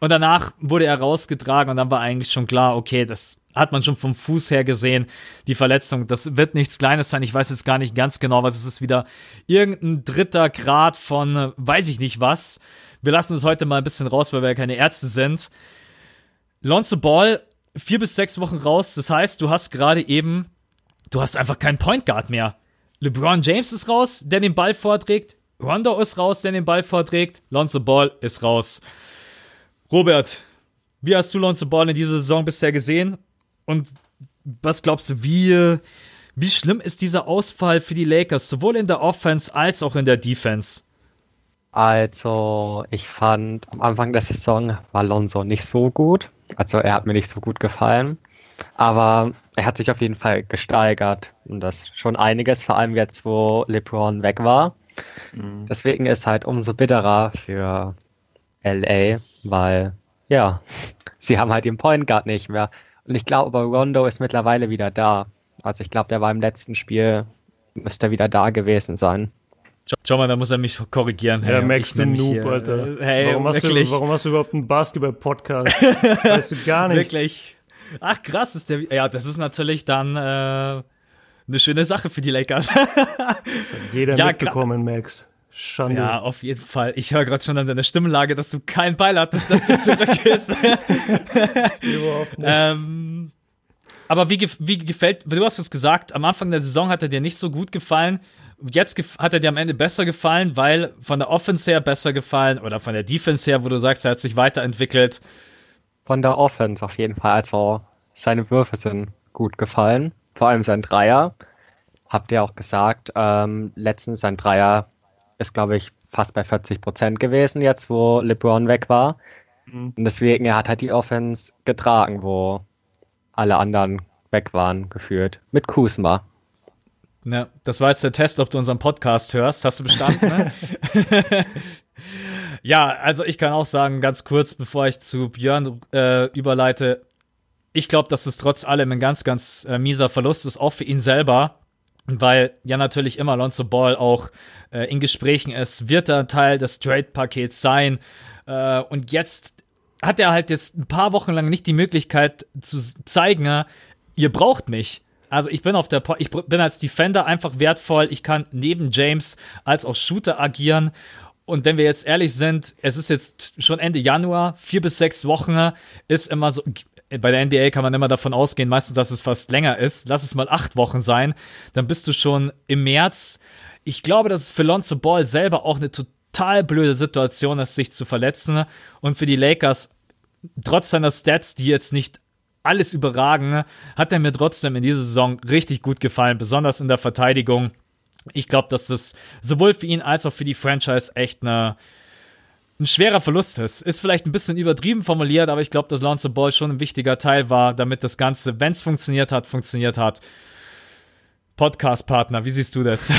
Und danach wurde er rausgetragen und dann war eigentlich schon klar, okay, das hat man schon vom Fuß her gesehen, die Verletzung. Das wird nichts Kleines sein. Ich weiß jetzt gar nicht ganz genau, was es ist. Wieder irgendein dritter Grad von äh, weiß ich nicht was. Wir lassen es heute mal ein bisschen raus, weil wir ja keine Ärzte sind. Lonzo Ball, vier bis sechs Wochen raus. Das heißt, du hast gerade eben, du hast einfach keinen Point Guard mehr. LeBron James ist raus, der den Ball vorträgt. Rondo ist raus, der den Ball vorträgt. Lonzo Ball ist raus. Robert, wie hast du Lonzo Ball in dieser Saison bisher gesehen? Und was glaubst du, wie, wie schlimm ist dieser Ausfall für die Lakers, sowohl in der Offense als auch in der Defense? Also, ich fand am Anfang der Saison war Lonzo nicht so gut. Also, er hat mir nicht so gut gefallen. Aber er hat sich auf jeden Fall gesteigert. Und das schon einiges, vor allem jetzt, wo LeBron weg war. Mhm. Deswegen ist halt umso bitterer für LA, weil ja, sie haben halt den Point Guard nicht mehr. Und ich glaube, Rondo ist mittlerweile wieder da. Also ich glaube, der war im letzten Spiel, müsste er wieder da gewesen sein. Schau mal, da muss er mich korrigieren. Hey, ja, Max, du Noob, hier. Alter. Hey, warum, hast du, warum hast du überhaupt einen Basketball-Podcast? weißt du gar nichts. Wirklich. Ach, krass ist der. Ja, das ist natürlich dann äh, eine schöne Sache für die Lakers. das hat jeder ja, mitbekommen, Max. Schande. Ja, auf jeden Fall. Ich höre gerade schon an deiner Stimmlage, dass du kein Beil hattest, dass du zurück bist. Überhaupt nicht. Ähm, aber wie, wie gefällt, du hast es gesagt, am Anfang der Saison hat er dir nicht so gut gefallen. Jetzt hat er dir am Ende besser gefallen, weil von der Offense her besser gefallen oder von der Defense her, wo du sagst, er hat sich weiterentwickelt. Von der Offense auf jeden Fall. Also seine Würfe sind gut gefallen. Vor allem sein Dreier. Habt ihr auch gesagt, ähm, letztens sein Dreier ist, glaube ich, fast bei 40 Prozent gewesen, jetzt wo LeBron weg war. Mhm. Und deswegen, er hat halt die Offense getragen, wo alle anderen weg waren, geführt. Mit Kusma. Ja, das war jetzt der Test, ob du unseren Podcast hörst. Hast du bestanden, ne? ja, also ich kann auch sagen, ganz kurz, bevor ich zu Björn äh, überleite, ich glaube, dass es trotz allem ein ganz, ganz äh, mieser Verlust ist, auch für ihn selber. Weil ja natürlich immer Lonzo Ball auch äh, in Gesprächen ist, wird er Teil des Trade-Pakets sein. Äh, und jetzt hat er halt jetzt ein paar Wochen lang nicht die Möglichkeit zu zeigen, ihr braucht mich. Also ich bin auf der, po ich bin als Defender einfach wertvoll. Ich kann neben James als auch Shooter agieren. Und wenn wir jetzt ehrlich sind, es ist jetzt schon Ende Januar, vier bis sechs Wochen ist immer so, bei der NBA kann man immer davon ausgehen, meistens, dass es fast länger ist. Lass es mal acht Wochen sein. Dann bist du schon im März. Ich glaube, dass es für Lonzo Ball selber auch eine total blöde Situation ist, sich zu verletzen. Und für die Lakers, trotz seiner Stats, die jetzt nicht alles überragen, hat er mir trotzdem in dieser Saison richtig gut gefallen, besonders in der Verteidigung. Ich glaube, dass das sowohl für ihn als auch für die Franchise echt eine, ein schwerer Verlust ist. Ist vielleicht ein bisschen übertrieben formuliert, aber ich glaube, dass Lonzo Ball schon ein wichtiger Teil war, damit das Ganze, wenn es funktioniert hat, funktioniert hat. Podcast-Partner, wie siehst du das?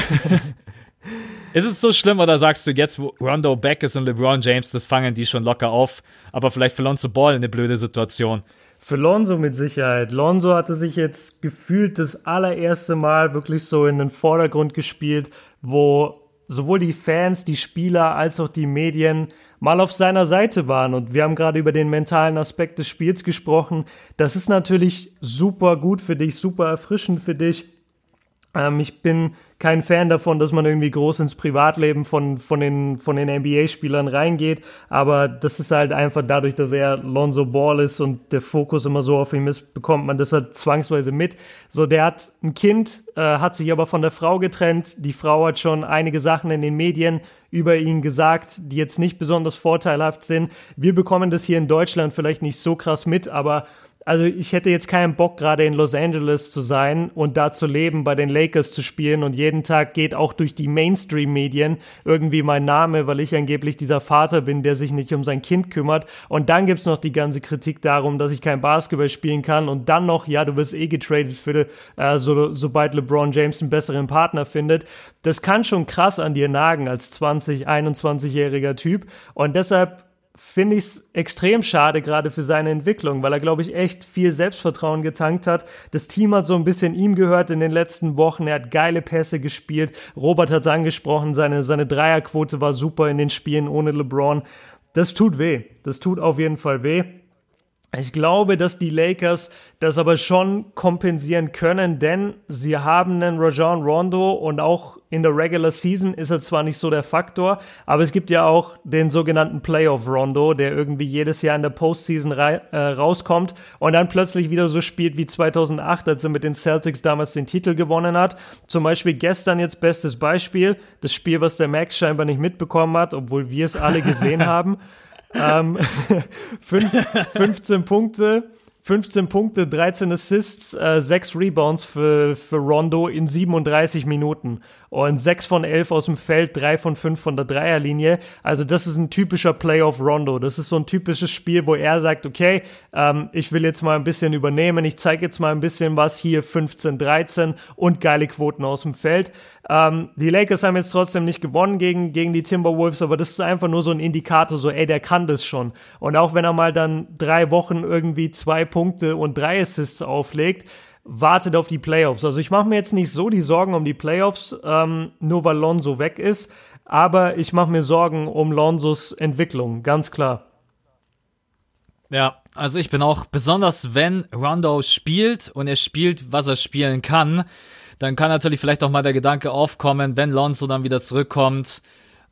ist es so schlimm oder sagst du jetzt, wo Rondo back ist und LeBron James, das fangen die schon locker auf, aber vielleicht für Lonzo Ball eine blöde Situation? Für Lonzo mit Sicherheit. Lonzo hatte sich jetzt gefühlt das allererste Mal wirklich so in den Vordergrund gespielt, wo sowohl die Fans, die Spieler als auch die Medien mal auf seiner Seite waren. Und wir haben gerade über den mentalen Aspekt des Spiels gesprochen. Das ist natürlich super gut für dich, super erfrischend für dich. Ähm, ich bin kein Fan davon, dass man irgendwie groß ins Privatleben von, von den, von den NBA-Spielern reingeht. Aber das ist halt einfach dadurch, dass er Lonzo Ball ist und der Fokus immer so auf ihm ist, bekommt man das halt zwangsweise mit. So, der hat ein Kind, äh, hat sich aber von der Frau getrennt. Die Frau hat schon einige Sachen in den Medien über ihn gesagt, die jetzt nicht besonders vorteilhaft sind. Wir bekommen das hier in Deutschland vielleicht nicht so krass mit, aber also ich hätte jetzt keinen Bock, gerade in Los Angeles zu sein und da zu leben, bei den Lakers zu spielen und jeden Tag geht auch durch die Mainstream-Medien irgendwie mein Name, weil ich angeblich dieser Vater bin, der sich nicht um sein Kind kümmert. Und dann gibt's noch die ganze Kritik darum, dass ich kein Basketball spielen kann und dann noch, ja, du wirst eh getradet für, äh, so, sobald LeBron James einen besseren Partner findet. Das kann schon krass an dir nagen als 20, 21-jähriger Typ und deshalb finde ich es extrem schade, gerade für seine Entwicklung, weil er, glaube ich, echt viel Selbstvertrauen getankt hat. Das Team hat so ein bisschen ihm gehört in den letzten Wochen. Er hat geile Pässe gespielt. Robert hat es angesprochen, seine, seine Dreierquote war super in den Spielen ohne LeBron. Das tut weh. Das tut auf jeden Fall weh. Ich glaube, dass die Lakers das aber schon kompensieren können, denn sie haben einen Rajon Rondo und auch in der Regular Season ist er zwar nicht so der Faktor, aber es gibt ja auch den sogenannten Playoff Rondo, der irgendwie jedes Jahr in der Postseason äh, rauskommt und dann plötzlich wieder so spielt wie 2008, als er mit den Celtics damals den Titel gewonnen hat. Zum Beispiel gestern jetzt bestes Beispiel, das Spiel, was der Max scheinbar nicht mitbekommen hat, obwohl wir es alle gesehen haben. Ähm, 15 Punkte, 15 Punkte, 13 Assists, äh, 6 Rebounds für, für Rondo in 37 Minuten. Und 6 von 11 aus dem Feld, 3 von 5 von der Dreierlinie. Also das ist ein typischer Playoff Rondo. Das ist so ein typisches Spiel, wo er sagt, okay, ähm, ich will jetzt mal ein bisschen übernehmen. Ich zeige jetzt mal ein bisschen was hier, 15, 13 und geile Quoten aus dem Feld. Ähm, die Lakers haben jetzt trotzdem nicht gewonnen gegen, gegen die Timberwolves, aber das ist einfach nur so ein Indikator, so, ey, der kann das schon. Und auch wenn er mal dann drei Wochen irgendwie zwei Punkte und drei Assists auflegt, wartet auf die Playoffs. Also ich mache mir jetzt nicht so die Sorgen um die Playoffs, ähm, nur weil Lonzo weg ist, aber ich mache mir Sorgen um Lonzos Entwicklung, ganz klar. Ja, also ich bin auch, besonders wenn Rondo spielt und er spielt, was er spielen kann, dann kann natürlich vielleicht auch mal der Gedanke aufkommen, wenn Lonzo dann wieder zurückkommt,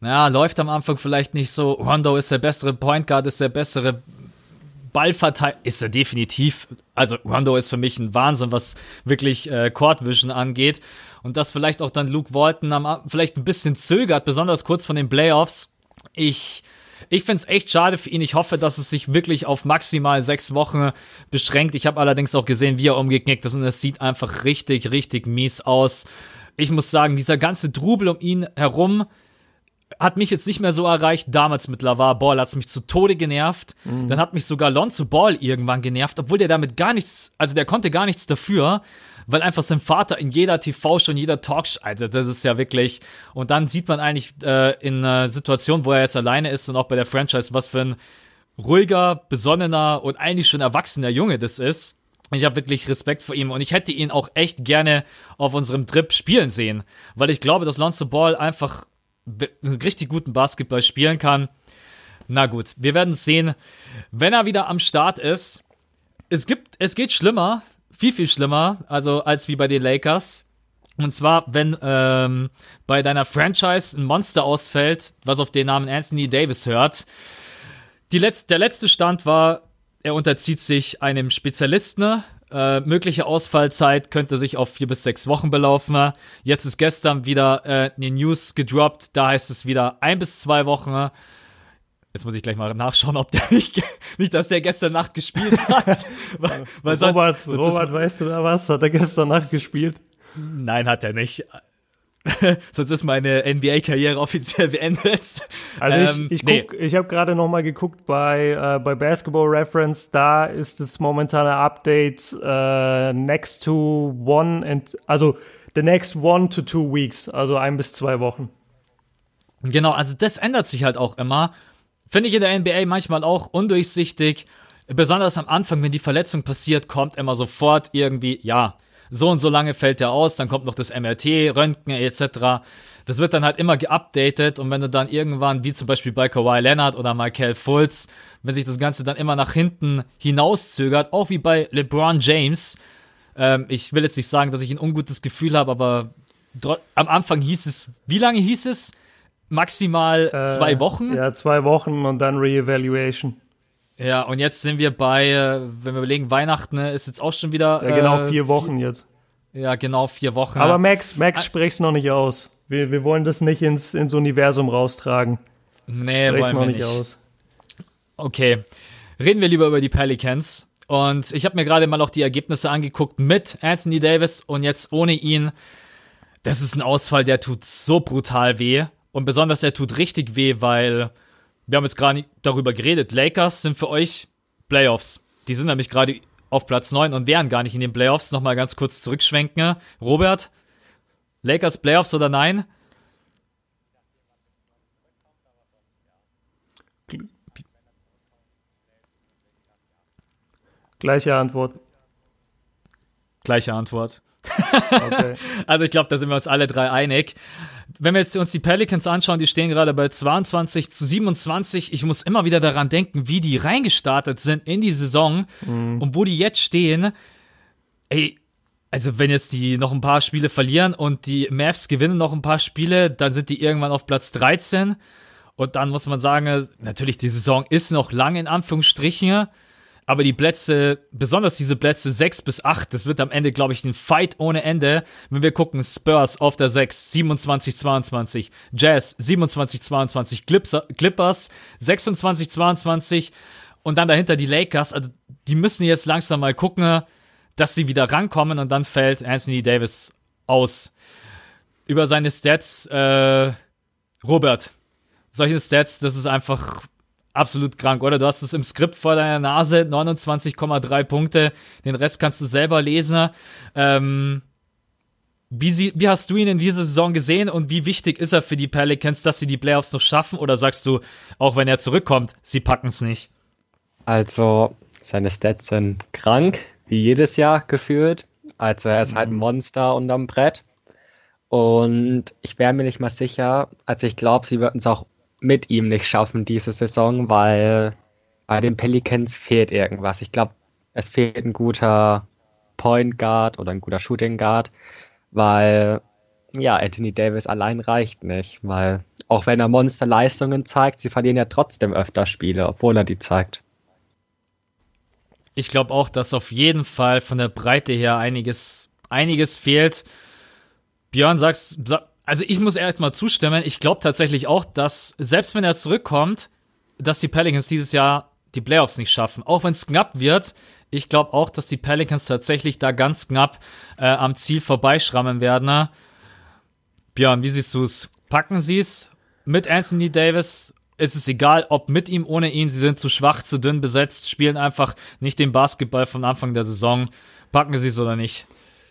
naja, läuft am Anfang vielleicht nicht so, Rondo ist der bessere Point Guard, ist der bessere Ballverteidiger ist er definitiv. Also Rondo ist für mich ein Wahnsinn, was wirklich äh, Court Vision angeht. Und dass vielleicht auch dann Luke Walton am, vielleicht ein bisschen zögert, besonders kurz von den Playoffs. Ich, ich finde es echt schade für ihn. Ich hoffe, dass es sich wirklich auf maximal sechs Wochen beschränkt. Ich habe allerdings auch gesehen, wie er umgeknickt ist und es sieht einfach richtig, richtig mies aus. Ich muss sagen, dieser ganze Trubel um ihn herum, hat mich jetzt nicht mehr so erreicht. Damals mit Lavar Ball hat es mich zu Tode genervt. Mhm. Dann hat mich sogar Lonzo Ball irgendwann genervt, obwohl der damit gar nichts, also der konnte gar nichts dafür, weil einfach sein Vater in jeder TV-Show, in jeder Talkshow, also das ist ja wirklich. Und dann sieht man eigentlich äh, in einer Situation, wo er jetzt alleine ist und auch bei der Franchise, was für ein ruhiger, besonnener und eigentlich schon erwachsener Junge das ist. Ich habe wirklich Respekt vor ihm und ich hätte ihn auch echt gerne auf unserem Trip spielen sehen, weil ich glaube, dass Lonzo Ball einfach richtig guten Basketball spielen kann. Na gut, wir werden sehen, wenn er wieder am Start ist. Es gibt, es geht schlimmer, viel, viel schlimmer, also als wie bei den Lakers. Und zwar, wenn ähm, bei deiner Franchise ein Monster ausfällt, was auf den Namen Anthony Davis hört. Die Letz der letzte Stand war, er unterzieht sich einem Spezialisten. Äh, mögliche Ausfallzeit könnte sich auf vier bis sechs Wochen belaufen. Jetzt ist gestern wieder äh, eine News gedroppt. Da heißt es wieder ein bis zwei Wochen. Jetzt muss ich gleich mal nachschauen, ob der nicht, nicht dass der gestern Nacht gespielt hat. weil, weil sonst, Robert, sonst Robert weißt du da was? Hat er gestern Nacht gespielt? Nein, hat er nicht. Sonst ist meine NBA-Karriere offiziell beendet. Also ich, ähm, ich, nee. ich habe gerade noch mal geguckt bei, äh, bei Basketball Reference, da ist das momentane Update äh, next to one and also the next one to two weeks, also ein bis zwei Wochen. Genau, also das ändert sich halt auch immer. Finde ich in der NBA manchmal auch undurchsichtig. Besonders am Anfang, wenn die Verletzung passiert, kommt immer sofort irgendwie, ja, so und so lange fällt der aus, dann kommt noch das MRT, Röntgen etc. Das wird dann halt immer geupdatet und wenn du dann irgendwann, wie zum Beispiel bei Kawhi Leonard oder Michael Fultz, wenn sich das Ganze dann immer nach hinten hinauszögert, auch wie bei LeBron James, ähm, ich will jetzt nicht sagen, dass ich ein ungutes Gefühl habe, aber am Anfang hieß es, wie lange hieß es? Maximal äh, zwei Wochen? Ja, zwei Wochen und dann Reevaluation. Ja, und jetzt sind wir bei, äh, wenn wir überlegen, Weihnachten ne, ist jetzt auch schon wieder. Ja, genau, äh, vier Wochen jetzt. Ja, genau, vier Wochen. Aber Max, Max, sprich's noch nicht aus. Wir, wir wollen das nicht ins, ins Universum raustragen. Nee, sprich's wollen noch wir nicht aus. Okay. Reden wir lieber über die Pelicans. Und ich habe mir gerade mal auch die Ergebnisse angeguckt mit Anthony Davis und jetzt ohne ihn. Das ist ein Ausfall, der tut so brutal weh. Und besonders der tut richtig weh, weil wir haben jetzt gerade darüber geredet, Lakers sind für euch Playoffs. Die sind nämlich gerade auf Platz 9 und wären gar nicht in den Playoffs. Nochmal ganz kurz zurückschwenken. Robert, Lakers Playoffs oder nein? Gleiche Antwort. Gleiche Antwort. Okay. also ich glaube, da sind wir uns alle drei einig wenn wir jetzt uns die Pelicans anschauen, die stehen gerade bei 22 zu 27. Ich muss immer wieder daran denken, wie die reingestartet sind in die Saison mhm. und wo die jetzt stehen. Ey, also wenn jetzt die noch ein paar Spiele verlieren und die Mavs gewinnen noch ein paar Spiele, dann sind die irgendwann auf Platz 13. Und dann muss man sagen, natürlich, die Saison ist noch lang in Anführungsstrichen. Aber die Plätze, besonders diese Plätze 6 bis 8, das wird am Ende, glaube ich, ein Fight ohne Ende. Wenn wir gucken, Spurs auf der 6, 27, 22, Jazz 27, 22, Clippers 26, 22 und dann dahinter die Lakers. Also die müssen jetzt langsam mal gucken, dass sie wieder rankommen und dann fällt Anthony Davis aus. Über seine Stats, äh, Robert, solche Stats, das ist einfach absolut krank, oder? Du hast es im Skript vor deiner Nase, 29,3 Punkte. Den Rest kannst du selber lesen. Ähm, wie, sie, wie hast du ihn in dieser Saison gesehen und wie wichtig ist er für die Pelicans, dass sie die Playoffs noch schaffen? Oder sagst du, auch wenn er zurückkommt, sie packen es nicht? Also, seine Stats sind krank, wie jedes Jahr gefühlt. Also, er ist halt ein mhm. Monster unterm Brett. Und ich wäre mir nicht mal sicher, also ich glaube, sie würden es auch mit ihm nicht schaffen diese Saison, weil bei den Pelicans fehlt irgendwas. Ich glaube, es fehlt ein guter Point Guard oder ein guter Shooting Guard, weil ja, Anthony Davis allein reicht nicht, weil auch wenn er Monsterleistungen zeigt, sie verlieren ja trotzdem öfter Spiele, obwohl er die zeigt. Ich glaube auch, dass auf jeden Fall von der Breite her einiges, einiges fehlt. Björn, sagst, sag, also ich muss erstmal zustimmen. Ich glaube tatsächlich auch, dass selbst wenn er zurückkommt, dass die Pelicans dieses Jahr die Playoffs nicht schaffen. Auch wenn es knapp wird. Ich glaube auch, dass die Pelicans tatsächlich da ganz knapp äh, am Ziel vorbeischrammen werden. Björn, wie siehst du es? Packen sie es mit Anthony Davis? Ist es egal, ob mit ihm, ohne ihn? Sie sind zu schwach, zu dünn besetzt, spielen einfach nicht den Basketball von Anfang der Saison. Packen sie es oder nicht?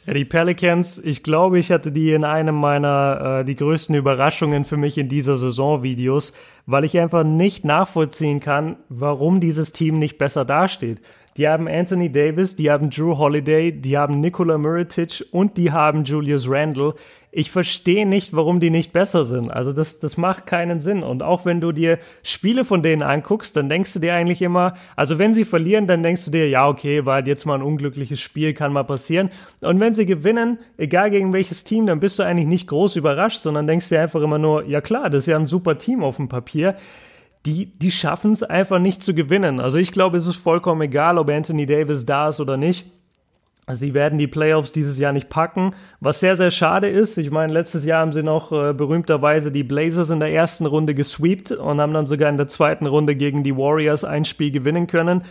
Ja, die Pelicans, ich glaube, ich hatte die in einem meiner äh, die größten Überraschungen für mich in dieser Saison Videos, weil ich einfach nicht nachvollziehen kann, warum dieses Team nicht besser dasteht. Die haben Anthony Davis, die haben Drew Holiday, die haben Nikola Mirotic und die haben Julius Randle. Ich verstehe nicht, warum die nicht besser sind. Also das, das macht keinen Sinn. Und auch wenn du dir Spiele von denen anguckst, dann denkst du dir eigentlich immer, also wenn sie verlieren, dann denkst du dir, ja, okay, war halt jetzt mal ein unglückliches Spiel, kann mal passieren. Und wenn sie gewinnen, egal gegen welches Team, dann bist du eigentlich nicht groß überrascht, sondern denkst dir einfach immer nur, ja klar, das ist ja ein super Team auf dem Papier die, die schaffen es einfach nicht zu gewinnen. Also ich glaube, es ist vollkommen egal, ob Anthony Davis da ist oder nicht. Sie werden die Playoffs dieses Jahr nicht packen, was sehr, sehr schade ist. Ich meine, letztes Jahr haben sie noch äh, berühmterweise die Blazers in der ersten Runde gesweept und haben dann sogar in der zweiten Runde gegen die Warriors ein Spiel gewinnen können.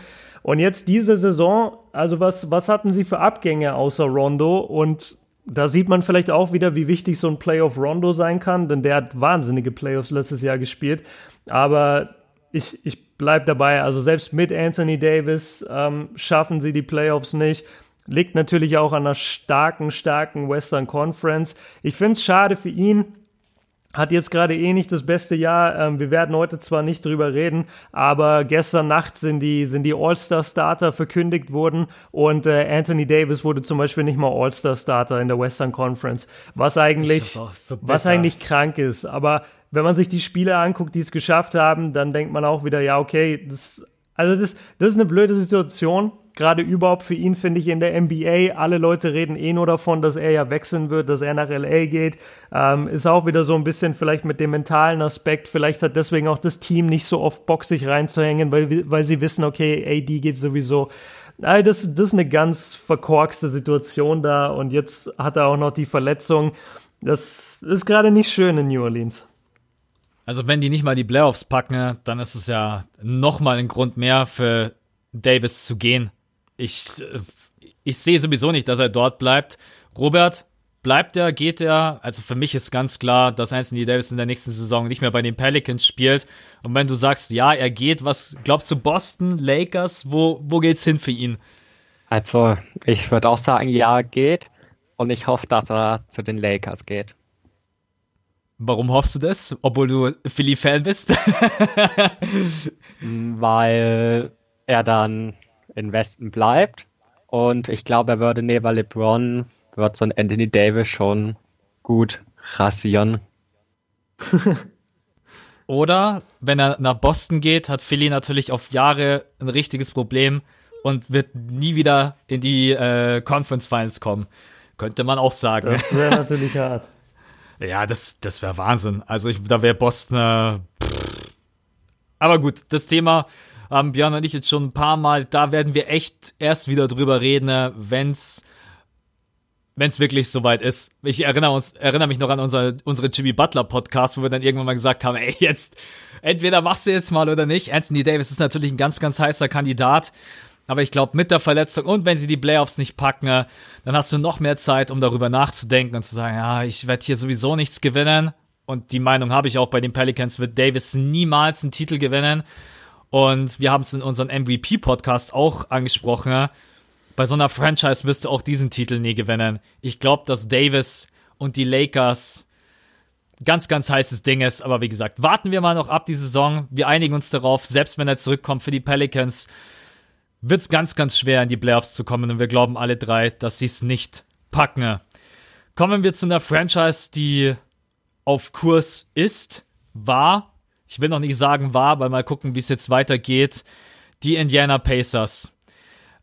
Und jetzt diese Saison, also was, was hatten sie für Abgänge außer Rondo? Und da sieht man vielleicht auch wieder, wie wichtig so ein Playoff Rondo sein kann, denn der hat wahnsinnige Playoffs letztes Jahr gespielt. Aber ich, ich bleibe dabei, also selbst mit Anthony Davis ähm, schaffen sie die Playoffs nicht. Liegt natürlich auch an einer starken, starken Western Conference. Ich finde es schade für ihn, hat jetzt gerade eh nicht das beste Jahr. Ähm, wir werden heute zwar nicht drüber reden, aber gestern Nacht sind die, sind die All-Star-Starter verkündigt worden und äh, Anthony Davis wurde zum Beispiel nicht mal All-Star-Starter in der Western Conference, was eigentlich, so was eigentlich krank ist. Aber wenn man sich die Spiele anguckt, die es geschafft haben, dann denkt man auch wieder, ja, okay, das, also das, das ist eine blöde Situation gerade überhaupt für ihn, finde ich, in der NBA. Alle Leute reden eh nur davon, dass er ja wechseln wird, dass er nach LA geht. Ähm, ist auch wieder so ein bisschen vielleicht mit dem mentalen Aspekt. Vielleicht hat deswegen auch das Team nicht so oft Bock, sich reinzuhängen, weil, weil sie wissen, okay, AD geht sowieso. Also das, das ist eine ganz verkorkste Situation da und jetzt hat er auch noch die Verletzung. Das ist gerade nicht schön in New Orleans. Also wenn die nicht mal die Playoffs packen, dann ist es ja noch mal ein Grund mehr für Davis zu gehen ich, ich sehe sowieso nicht, dass er dort bleibt. Robert, bleibt er, geht er? Also für mich ist ganz klar, dass Anthony Davis in der nächsten Saison nicht mehr bei den Pelicans spielt. Und wenn du sagst, ja, er geht, was glaubst du, Boston, Lakers, wo, wo geht's hin für ihn? Also, ich würde auch sagen, ja, geht. Und ich hoffe, dass er zu den Lakers geht. Warum hoffst du das, obwohl du Philly-Fan bist? Weil er dann in Westen bleibt. Und ich glaube, er würde neben LeBron, wird so ein Anthony Davis schon gut rasieren. Oder wenn er nach Boston geht, hat Philly natürlich auf Jahre ein richtiges Problem und wird nie wieder in die äh, Conference Finals kommen. Könnte man auch sagen. Das wäre natürlich hart. Ja, das, das wäre Wahnsinn. Also ich, da wäre Boston. Aber gut, das Thema haben Björn und ich jetzt schon ein paar Mal. Da werden wir echt erst wieder drüber reden, wenn's wenn es wirklich soweit ist. Ich erinnere, uns, erinnere mich noch an unser, unsere Jimmy Butler Podcast, wo wir dann irgendwann mal gesagt haben, ey, jetzt, entweder machst du jetzt mal oder nicht. Anthony Davis ist natürlich ein ganz, ganz heißer Kandidat. Aber ich glaube, mit der Verletzung und wenn sie die Playoffs nicht packen, äh, dann hast du noch mehr Zeit, um darüber nachzudenken und zu sagen, ja, ich werde hier sowieso nichts gewinnen. Und die Meinung habe ich auch bei den Pelicans, wird Davis niemals einen Titel gewinnen. Und wir haben es in unserem MVP-Podcast auch angesprochen. Bei so einer Franchise wirst du auch diesen Titel nie gewinnen. Ich glaube, dass Davis und die Lakers ganz, ganz heißes Ding ist. Aber wie gesagt, warten wir mal noch ab die Saison. Wir einigen uns darauf, selbst wenn er zurückkommt für die Pelicans, wird es ganz, ganz schwer in die Playoffs zu kommen. Und wir glauben alle drei, dass sie es nicht packen. Kommen wir zu einer Franchise, die auf Kurs ist, war ich will noch nicht sagen war, weil mal gucken, wie es jetzt weitergeht. Die Indiana Pacers.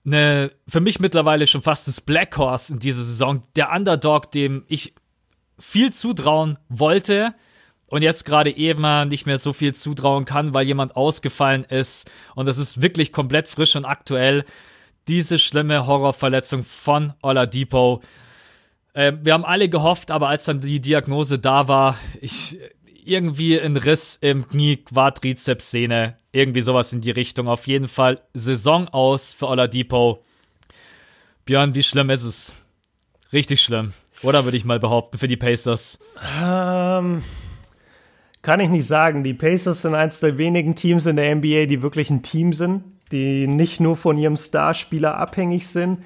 Ne, für mich mittlerweile schon fast das Black Horse in dieser Saison. Der Underdog, dem ich viel zutrauen wollte und jetzt gerade eben nicht mehr so viel zutrauen kann, weil jemand ausgefallen ist. Und das ist wirklich komplett frisch und aktuell. Diese schlimme Horrorverletzung von Oladipo. Äh, wir haben alle gehofft, aber als dann die Diagnose da war, ich, irgendwie ein Riss im Knie, Quadrizepssehne, irgendwie sowas in die Richtung. Auf jeden Fall Saison aus für Oladipo. Björn, wie schlimm ist es? Richtig schlimm. Oder würde ich mal behaupten, für die Pacers? Ähm, kann ich nicht sagen. Die Pacers sind eines der wenigen Teams in der NBA, die wirklich ein Team sind, die nicht nur von ihrem Starspieler abhängig sind.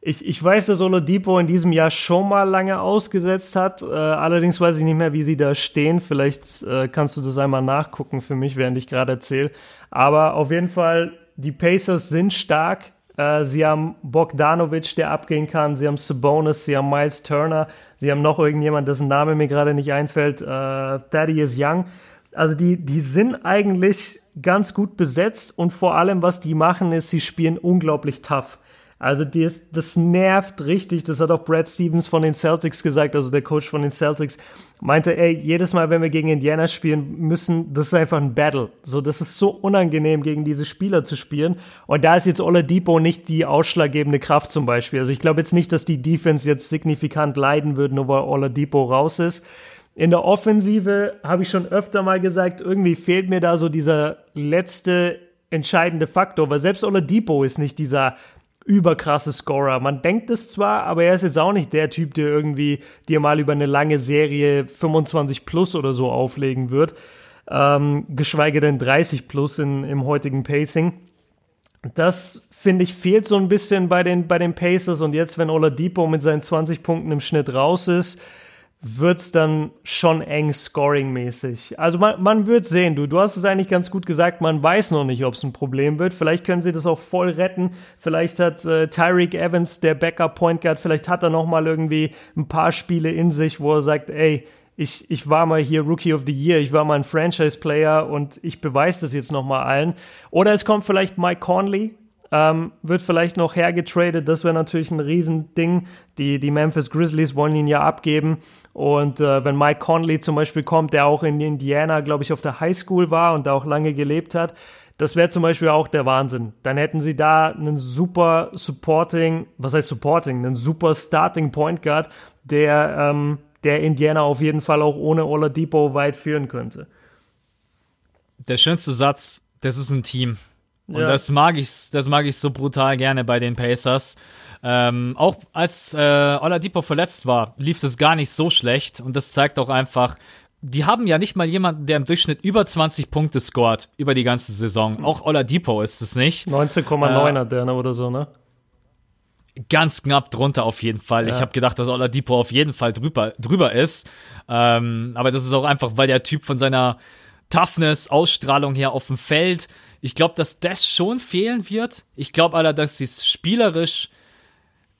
Ich, ich weiß, dass Oladipo in diesem Jahr schon mal lange ausgesetzt hat. Äh, allerdings weiß ich nicht mehr, wie sie da stehen. Vielleicht äh, kannst du das einmal nachgucken für mich, während ich gerade erzähle. Aber auf jeden Fall, die Pacers sind stark. Äh, sie haben Bogdanovic, der abgehen kann. Sie haben Sabonis, sie haben Miles Turner. Sie haben noch irgendjemand, dessen Name mir gerade nicht einfällt. Äh, Thaddeus Young. Also die, die sind eigentlich ganz gut besetzt und vor allem, was die machen, ist, sie spielen unglaublich tough. Also das, das nervt richtig. Das hat auch Brad Stevens von den Celtics gesagt, also der Coach von den Celtics meinte, ey, jedes Mal, wenn wir gegen Indiana spielen müssen, das ist einfach ein Battle. So, das ist so unangenehm, gegen diese Spieler zu spielen. Und da ist jetzt Oladipo nicht die ausschlaggebende Kraft zum Beispiel. Also ich glaube jetzt nicht, dass die Defense jetzt signifikant leiden würde, nur weil Oladipo raus ist. In der Offensive habe ich schon öfter mal gesagt, irgendwie fehlt mir da so dieser letzte entscheidende Faktor, weil selbst Oladipo ist nicht dieser überkrasse Scorer. Man denkt es zwar, aber er ist jetzt auch nicht der Typ, der irgendwie dir mal über eine lange Serie 25 plus oder so auflegen wird. Ähm, geschweige denn 30 plus in, im heutigen Pacing. Das finde ich fehlt so ein bisschen bei den, bei den Pacers und jetzt, wenn Oladipo mit seinen 20 Punkten im Schnitt raus ist, wird's dann schon eng scoring-mäßig. Also man, man wird sehen, du, du hast es eigentlich ganz gut gesagt, man weiß noch nicht, ob es ein Problem wird. Vielleicht können sie das auch voll retten. Vielleicht hat äh, Tyreek Evans, der Backup Point Guard, vielleicht hat er noch mal irgendwie ein paar Spiele in sich, wo er sagt, ey, ich, ich war mal hier Rookie of the Year, ich war mal ein Franchise-Player und ich beweise das jetzt noch mal allen. Oder es kommt vielleicht Mike Conley, ähm, wird vielleicht noch hergetradet. Das wäre natürlich ein Riesending. Die, die Memphis Grizzlies wollen ihn ja abgeben. Und äh, wenn Mike Conley zum Beispiel kommt, der auch in Indiana, glaube ich, auf der Highschool war und da auch lange gelebt hat, das wäre zum Beispiel auch der Wahnsinn. Dann hätten sie da einen super Supporting, was heißt Supporting, einen super Starting Point Guard, der, ähm, der Indiana auf jeden Fall auch ohne Oladipo weit führen könnte. Der schönste Satz, das ist ein Team. Und ja. das mag ich, das mag ich so brutal gerne bei den Pacers. Ähm, auch als äh, Oladipo verletzt war, lief es gar nicht so schlecht. Und das zeigt auch einfach, die haben ja nicht mal jemanden, der im Durchschnitt über 20 Punkte scored über die ganze Saison. Auch Oladipo ist es nicht. 19,9 hat der ne, oder so, ne? Ganz knapp drunter auf jeden Fall. Ja. Ich habe gedacht, dass Oladipo auf jeden Fall drüber, drüber ist. Ähm, aber das ist auch einfach, weil der Typ von seiner Toughness, Ausstrahlung her auf dem Feld ich glaube, dass das schon fehlen wird. Ich glaube aber, dass sie es spielerisch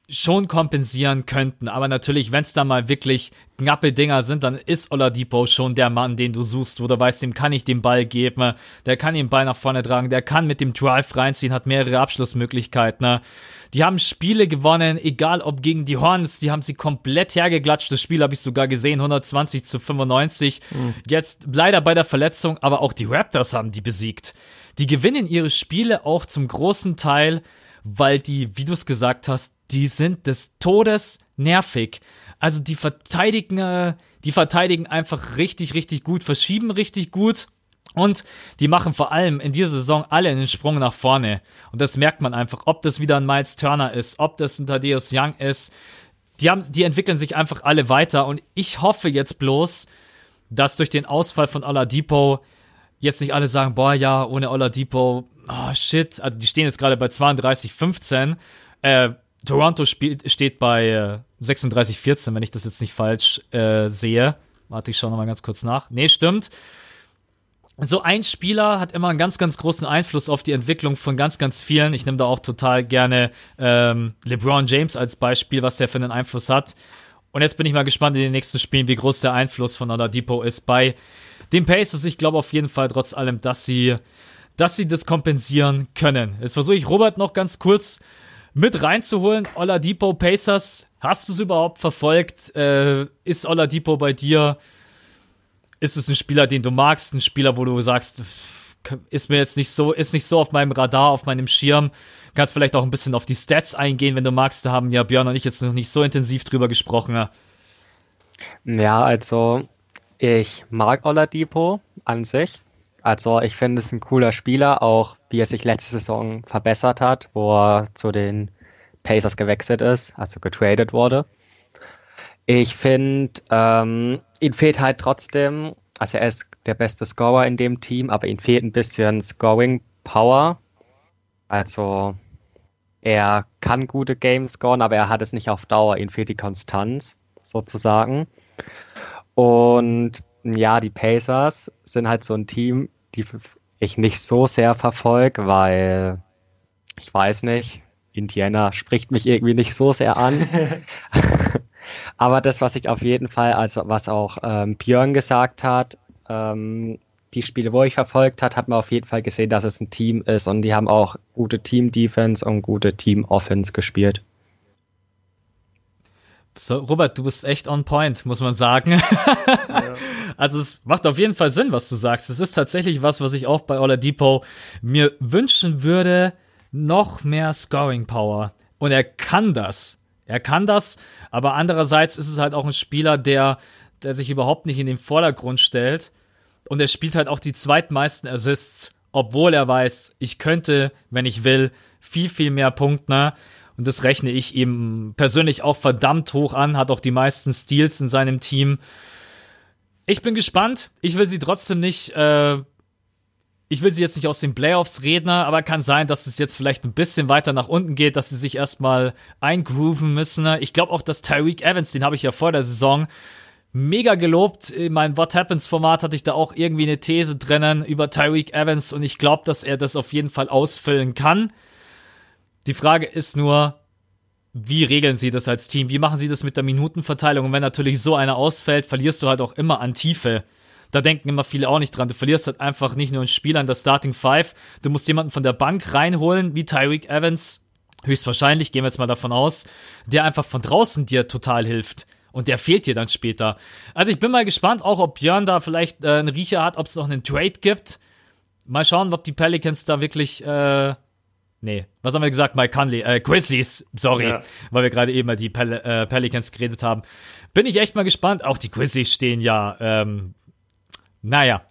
schon kompensieren könnten. Aber natürlich, wenn es da mal wirklich knappe Dinger sind, dann ist Oladipo schon der Mann, den du suchst, wo du weißt, dem kann ich den Ball geben, der kann den Ball nach vorne tragen, der kann mit dem Drive reinziehen, hat mehrere Abschlussmöglichkeiten. Ne? Die haben Spiele gewonnen, egal ob gegen die Hornets, die haben sie komplett hergeklatscht. Das Spiel habe ich sogar gesehen, 120 zu 95. Mhm. Jetzt leider bei der Verletzung, aber auch die Raptors haben die besiegt. Die gewinnen ihre Spiele auch zum großen Teil, weil die, wie du es gesagt hast, die sind des Todes nervig. Also die verteidigen, äh, die verteidigen einfach richtig, richtig gut, verschieben richtig gut. Und die machen vor allem in dieser Saison alle einen Sprung nach vorne. Und das merkt man einfach, ob das wieder ein Miles Turner ist, ob das ein Thaddeus Young ist. Die, haben, die entwickeln sich einfach alle weiter. Und ich hoffe jetzt bloß, dass durch den Ausfall von Oladipo jetzt nicht alle sagen, boah, ja, ohne Oladipo, oh shit, also die stehen jetzt gerade bei 32, 15. Äh, Toronto spielt, steht bei äh, 36, 14, wenn ich das jetzt nicht falsch äh, sehe. Warte, ich schau nochmal ganz kurz nach. Nee, stimmt. So ein Spieler hat immer einen ganz, ganz großen Einfluss auf die Entwicklung von ganz, ganz vielen. Ich nehme da auch total gerne ähm, LeBron James als Beispiel, was der für einen Einfluss hat. Und jetzt bin ich mal gespannt in den nächsten Spielen, wie groß der Einfluss von Oladipo ist bei den Pacers, ich glaube auf jeden Fall trotz allem, dass sie, dass sie das kompensieren können. Jetzt versuche ich Robert noch ganz kurz mit reinzuholen. Oladipo Pacers, hast du es überhaupt verfolgt? Äh, ist Oladipo bei dir? Ist es ein Spieler, den du magst? Ein Spieler, wo du sagst, ist mir jetzt nicht so, ist nicht so auf meinem Radar, auf meinem Schirm. Kannst vielleicht auch ein bisschen auf die Stats eingehen, wenn du magst. Da haben ja Björn und ich jetzt noch nicht so intensiv drüber gesprochen. Ja, also ich mag Oladipo an sich. Also ich finde es ein cooler Spieler, auch wie er sich letzte Saison verbessert hat, wo er zu den Pacers gewechselt ist, also getradet wurde. Ich finde, ähm, ihm fehlt halt trotzdem, also er ist der beste Scorer in dem Team, aber ihm fehlt ein bisschen Scoring Power. Also er kann gute Games scoren, aber er hat es nicht auf Dauer. Ihm fehlt die Konstanz sozusagen. Und ja, die Pacers sind halt so ein Team, die ich nicht so sehr verfolge, weil ich weiß nicht, Indiana spricht mich irgendwie nicht so sehr an. Aber das, was ich auf jeden Fall, also was auch ähm, Björn gesagt hat, ähm, die Spiele, wo ich verfolgt hat, hat man auf jeden Fall gesehen, dass es ein Team ist und die haben auch gute Team-Defense und gute Team-Offense gespielt. So, Robert, du bist echt on point, muss man sagen. Ja. Also es macht auf jeden Fall Sinn, was du sagst. Es ist tatsächlich was, was ich auch bei Ola Depot mir wünschen würde. Noch mehr Scoring Power. Und er kann das. Er kann das, aber andererseits ist es halt auch ein Spieler, der, der sich überhaupt nicht in den Vordergrund stellt. Und er spielt halt auch die zweitmeisten Assists, obwohl er weiß, ich könnte, wenn ich will, viel, viel mehr Punkte. Und das rechne ich ihm persönlich auch verdammt hoch an, hat auch die meisten Steals in seinem Team. Ich bin gespannt. Ich will sie trotzdem nicht, äh, ich will sie jetzt nicht aus den Playoffs reden, aber kann sein, dass es jetzt vielleicht ein bisschen weiter nach unten geht, dass sie sich erstmal eingrooven müssen. Ich glaube auch, dass Tyreek Evans, den habe ich ja vor der Saison mega gelobt. In meinem What Happens Format hatte ich da auch irgendwie eine These drinnen über Tyreek Evans und ich glaube, dass er das auf jeden Fall ausfüllen kann. Die Frage ist nur, wie regeln sie das als Team? Wie machen sie das mit der Minutenverteilung? Und wenn natürlich so einer ausfällt, verlierst du halt auch immer an Tiefe. Da denken immer viele auch nicht dran. Du verlierst halt einfach nicht nur ein Spiel an der Starting Five. Du musst jemanden von der Bank reinholen, wie Tyreek Evans. Höchstwahrscheinlich, gehen wir jetzt mal davon aus, der einfach von draußen dir total hilft. Und der fehlt dir dann später. Also ich bin mal gespannt, auch ob Björn da vielleicht äh, einen Riecher hat, ob es noch einen Trade gibt. Mal schauen, ob die Pelicans da wirklich äh, Nee, was haben wir gesagt? Mike Conley, äh, Grizzlies, sorry, ja. weil wir gerade eben mal die Pel äh, Pelicans geredet haben. Bin ich echt mal gespannt. Auch die Grizzlies stehen ja, ähm, naja,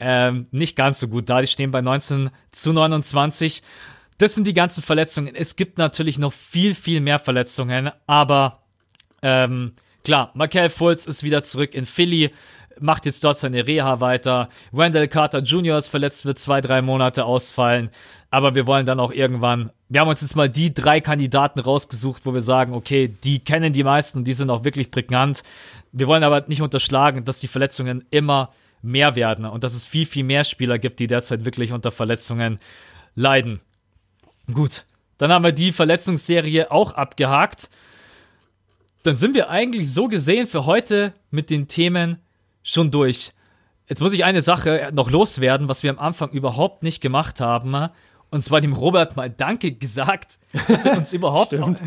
ähm, nicht ganz so gut da. Die stehen bei 19 zu 29. Das sind die ganzen Verletzungen. Es gibt natürlich noch viel, viel mehr Verletzungen, aber ähm, klar, Michael Fultz ist wieder zurück in Philly macht jetzt dort seine Reha weiter. Wendell Carter Jr. ist verletzt, wird zwei, drei Monate ausfallen. Aber wir wollen dann auch irgendwann, wir haben uns jetzt mal die drei Kandidaten rausgesucht, wo wir sagen, okay, die kennen die meisten die sind auch wirklich prägnant. Wir wollen aber nicht unterschlagen, dass die Verletzungen immer mehr werden und dass es viel, viel mehr Spieler gibt, die derzeit wirklich unter Verletzungen leiden. Gut, dann haben wir die Verletzungsserie auch abgehakt. Dann sind wir eigentlich so gesehen für heute mit den Themen schon durch. Jetzt muss ich eine Sache noch loswerden, was wir am Anfang überhaupt nicht gemacht haben. Und zwar dem Robert mal Danke gesagt, dass er uns überhaupt. Stimmt.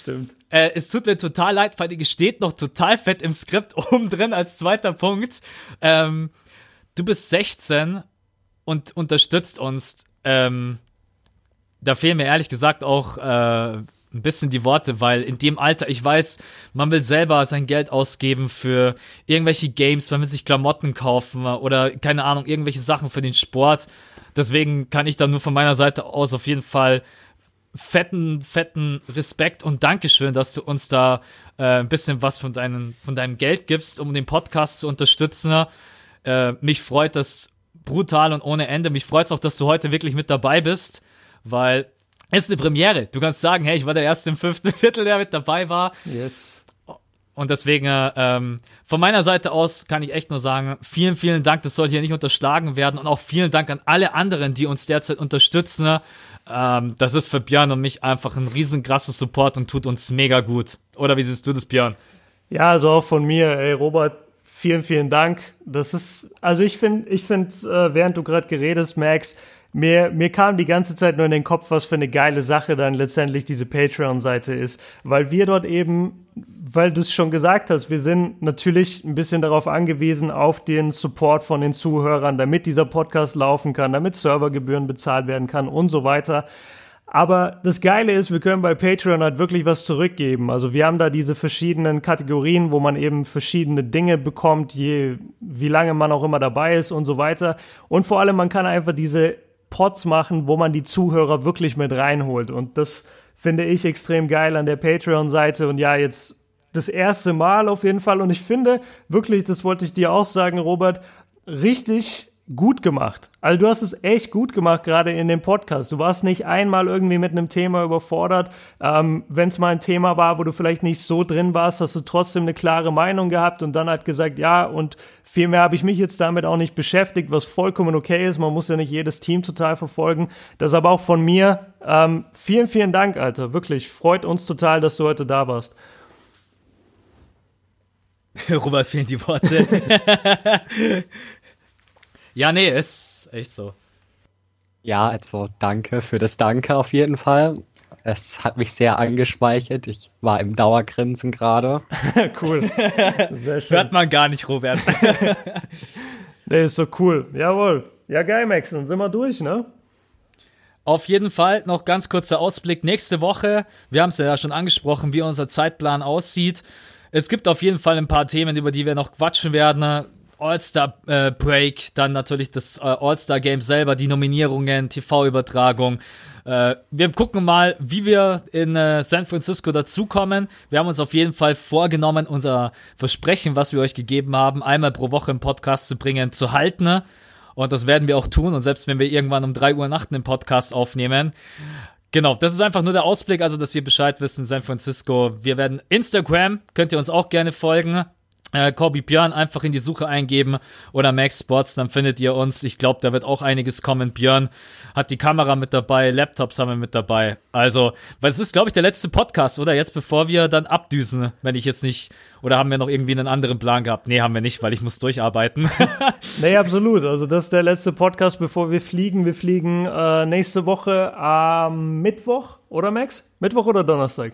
Stimmt. Äh, es tut mir total leid, weil die steht noch total fett im Skript oben drin als zweiter Punkt. Ähm, du bist 16 und unterstützt uns. Ähm, da fehlen mir ehrlich gesagt auch äh, ein bisschen die Worte, weil in dem Alter, ich weiß, man will selber sein Geld ausgeben für irgendwelche Games, man will sich Klamotten kaufen oder keine Ahnung, irgendwelche Sachen für den Sport. Deswegen kann ich da nur von meiner Seite aus auf jeden Fall fetten, fetten Respekt und Dankeschön, dass du uns da äh, ein bisschen was von, deinen, von deinem Geld gibst, um den Podcast zu unterstützen. Äh, mich freut das brutal und ohne Ende. Mich freut es auch, dass du heute wirklich mit dabei bist, weil ist eine Premiere. Du kannst sagen, hey, ich war der Erste im fünften Viertel, der mit dabei war. Yes. Und deswegen, ähm, von meiner Seite aus kann ich echt nur sagen, vielen, vielen Dank. Das soll hier nicht unterschlagen werden. Und auch vielen Dank an alle anderen, die uns derzeit unterstützen. Ähm, das ist für Björn und mich einfach ein riesengroßes Support und tut uns mega gut. Oder wie siehst du das, Björn? Ja, also auch von mir, ey, Robert, vielen, vielen Dank. Das ist, also ich finde, ich finde, äh, während du gerade geredet, Max, mir, mir kam die ganze Zeit nur in den Kopf, was für eine geile Sache dann letztendlich diese Patreon-Seite ist, weil wir dort eben, weil du es schon gesagt hast, wir sind natürlich ein bisschen darauf angewiesen, auf den Support von den Zuhörern, damit dieser Podcast laufen kann, damit Servergebühren bezahlt werden kann und so weiter. Aber das Geile ist, wir können bei Patreon halt wirklich was zurückgeben. Also wir haben da diese verschiedenen Kategorien, wo man eben verschiedene Dinge bekommt, je, wie lange man auch immer dabei ist und so weiter. Und vor allem, man kann einfach diese Pods machen, wo man die Zuhörer wirklich mit reinholt. Und das finde ich extrem geil an der Patreon-Seite. Und ja, jetzt das erste Mal auf jeden Fall. Und ich finde wirklich, das wollte ich dir auch sagen, Robert, richtig gut gemacht. Also du hast es echt gut gemacht, gerade in dem Podcast. Du warst nicht einmal irgendwie mit einem Thema überfordert. Ähm, Wenn es mal ein Thema war, wo du vielleicht nicht so drin warst, hast du trotzdem eine klare Meinung gehabt und dann halt gesagt, ja, und viel mehr habe ich mich jetzt damit auch nicht beschäftigt, was vollkommen okay ist. Man muss ja nicht jedes Team total verfolgen. Das aber auch von mir. Ähm, vielen, vielen Dank, Alter. Wirklich, freut uns total, dass du heute da warst. Robert fehlen die Worte. ja, nee, ist echt so. Ja, also danke für das Danke auf jeden Fall. Es hat mich sehr angeschmeichelt. Ich war im Dauergrinsen gerade. cool. Sehr schön. Hört man gar nicht, Robert. nee, ist so cool. Jawohl. Ja, geil, Max. Dann sind wir durch, ne? Auf jeden Fall noch ganz kurzer Ausblick. Nächste Woche, wir haben es ja schon angesprochen, wie unser Zeitplan aussieht. Es gibt auf jeden Fall ein paar Themen, über die wir noch quatschen werden. All-Star äh, dann natürlich das äh, All-Star Game selber, die Nominierungen, TV-Übertragung. Äh, wir gucken mal, wie wir in äh, San Francisco dazukommen. Wir haben uns auf jeden Fall vorgenommen, unser Versprechen, was wir euch gegeben haben, einmal pro Woche im Podcast zu bringen, zu halten. Und das werden wir auch tun. Und selbst wenn wir irgendwann um 3 Uhr nachts einen Podcast aufnehmen, Genau, das ist einfach nur der Ausblick, also dass ihr Bescheid wisst in San Francisco. Wir werden Instagram, könnt ihr uns auch gerne folgen äh, Corby Björn einfach in die Suche eingeben oder Max Sports, dann findet ihr uns. Ich glaube, da wird auch einiges kommen. Björn hat die Kamera mit dabei, Laptops haben wir mit dabei. Also, weil es ist, glaube ich, der letzte Podcast, oder? Jetzt bevor wir dann abdüsen, wenn ich jetzt nicht, oder haben wir noch irgendwie einen anderen Plan gehabt? Nee, haben wir nicht, weil ich muss durcharbeiten. nee, absolut. Also, das ist der letzte Podcast, bevor wir fliegen. Wir fliegen äh, nächste Woche am Mittwoch, oder Max? Mittwoch oder Donnerstag?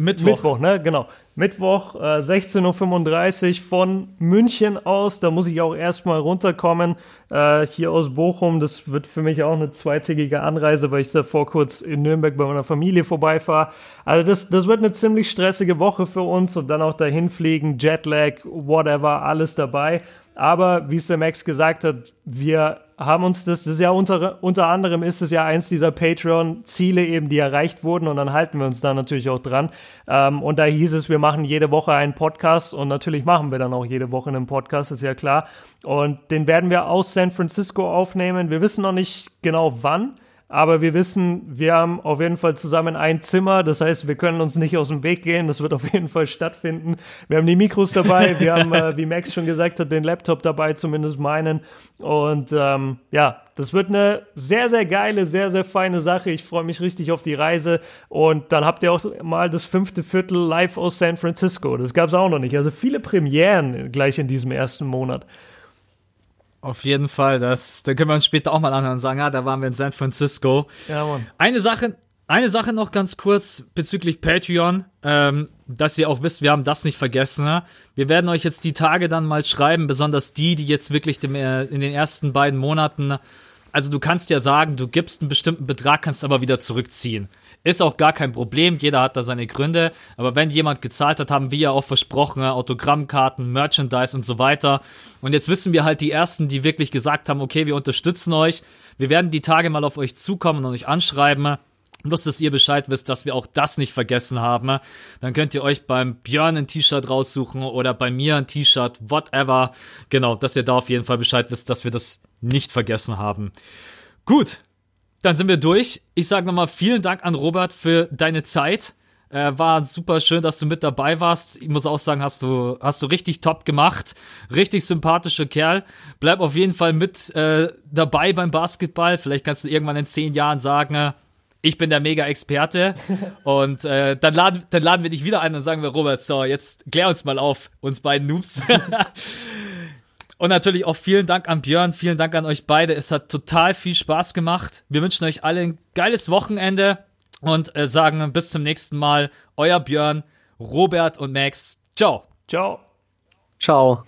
Mittwoch. Mittwoch, ne? Genau. Mittwoch, äh, 16.35 Uhr von München aus. Da muss ich auch erstmal runterkommen. Äh, hier aus Bochum. Das wird für mich auch eine zweitägige Anreise, weil ich davor kurz in Nürnberg bei meiner Familie vorbeifahre. Also das, das wird eine ziemlich stressige Woche für uns und dann auch dahin fliegen, Jetlag, whatever, alles dabei. Aber wie es der Max gesagt hat, wir haben uns das, das ist ja unter, unter anderem ist es ja eins dieser Patreon-Ziele eben, die erreicht wurden und dann halten wir uns da natürlich auch dran. Ähm, und da hieß es, wir machen jede Woche einen Podcast und natürlich machen wir dann auch jede Woche einen Podcast, ist ja klar. Und den werden wir aus San Francisco aufnehmen. Wir wissen noch nicht genau wann. Aber wir wissen, wir haben auf jeden Fall zusammen ein Zimmer. Das heißt, wir können uns nicht aus dem Weg gehen. Das wird auf jeden Fall stattfinden. Wir haben die Mikros dabei. Wir haben, äh, wie Max schon gesagt hat, den Laptop dabei, zumindest meinen. Und ähm, ja, das wird eine sehr, sehr geile, sehr, sehr feine Sache. Ich freue mich richtig auf die Reise. Und dann habt ihr auch mal das fünfte Viertel live aus San Francisco. Das gab es auch noch nicht. Also viele Premieren gleich in diesem ersten Monat. Auf jeden Fall, das, da können wir uns später auch mal anhören und sagen, ja, da waren wir in San Francisco. Ja, Mann. Eine Sache, eine Sache noch ganz kurz bezüglich Patreon, ähm, dass ihr auch wisst, wir haben das nicht vergessen. Ne? Wir werden euch jetzt die Tage dann mal schreiben, besonders die, die jetzt wirklich dem, äh, in den ersten beiden Monaten, also du kannst ja sagen, du gibst einen bestimmten Betrag, kannst aber wieder zurückziehen. Ist auch gar kein Problem, jeder hat da seine Gründe. Aber wenn jemand gezahlt hat, haben wir ja auch versprochen, Autogrammkarten, Merchandise und so weiter. Und jetzt wissen wir halt die ersten, die wirklich gesagt haben, okay, wir unterstützen euch. Wir werden die Tage mal auf euch zukommen und euch anschreiben. Bloß, dass ihr Bescheid wisst, dass wir auch das nicht vergessen haben. Dann könnt ihr euch beim Björn ein T-Shirt raussuchen oder bei mir ein T-Shirt, whatever. Genau, dass ihr da auf jeden Fall Bescheid wisst, dass wir das nicht vergessen haben. Gut, dann sind wir durch. Ich sage nochmal vielen Dank an Robert für deine Zeit. Äh, war super schön, dass du mit dabei warst. Ich muss auch sagen, hast du, hast du richtig top gemacht. Richtig sympathischer Kerl. Bleib auf jeden Fall mit äh, dabei beim Basketball. Vielleicht kannst du irgendwann in zehn Jahren sagen, äh, ich bin der Mega-Experte. und äh, dann, laden, dann laden wir dich wieder ein und sagen wir, Robert, so, jetzt klär uns mal auf, uns beiden Noobs. Und natürlich auch vielen Dank an Björn, vielen Dank an euch beide. Es hat total viel Spaß gemacht. Wir wünschen euch alle ein geiles Wochenende und äh, sagen bis zum nächsten Mal. Euer Björn, Robert und Max. Ciao. Ciao. Ciao.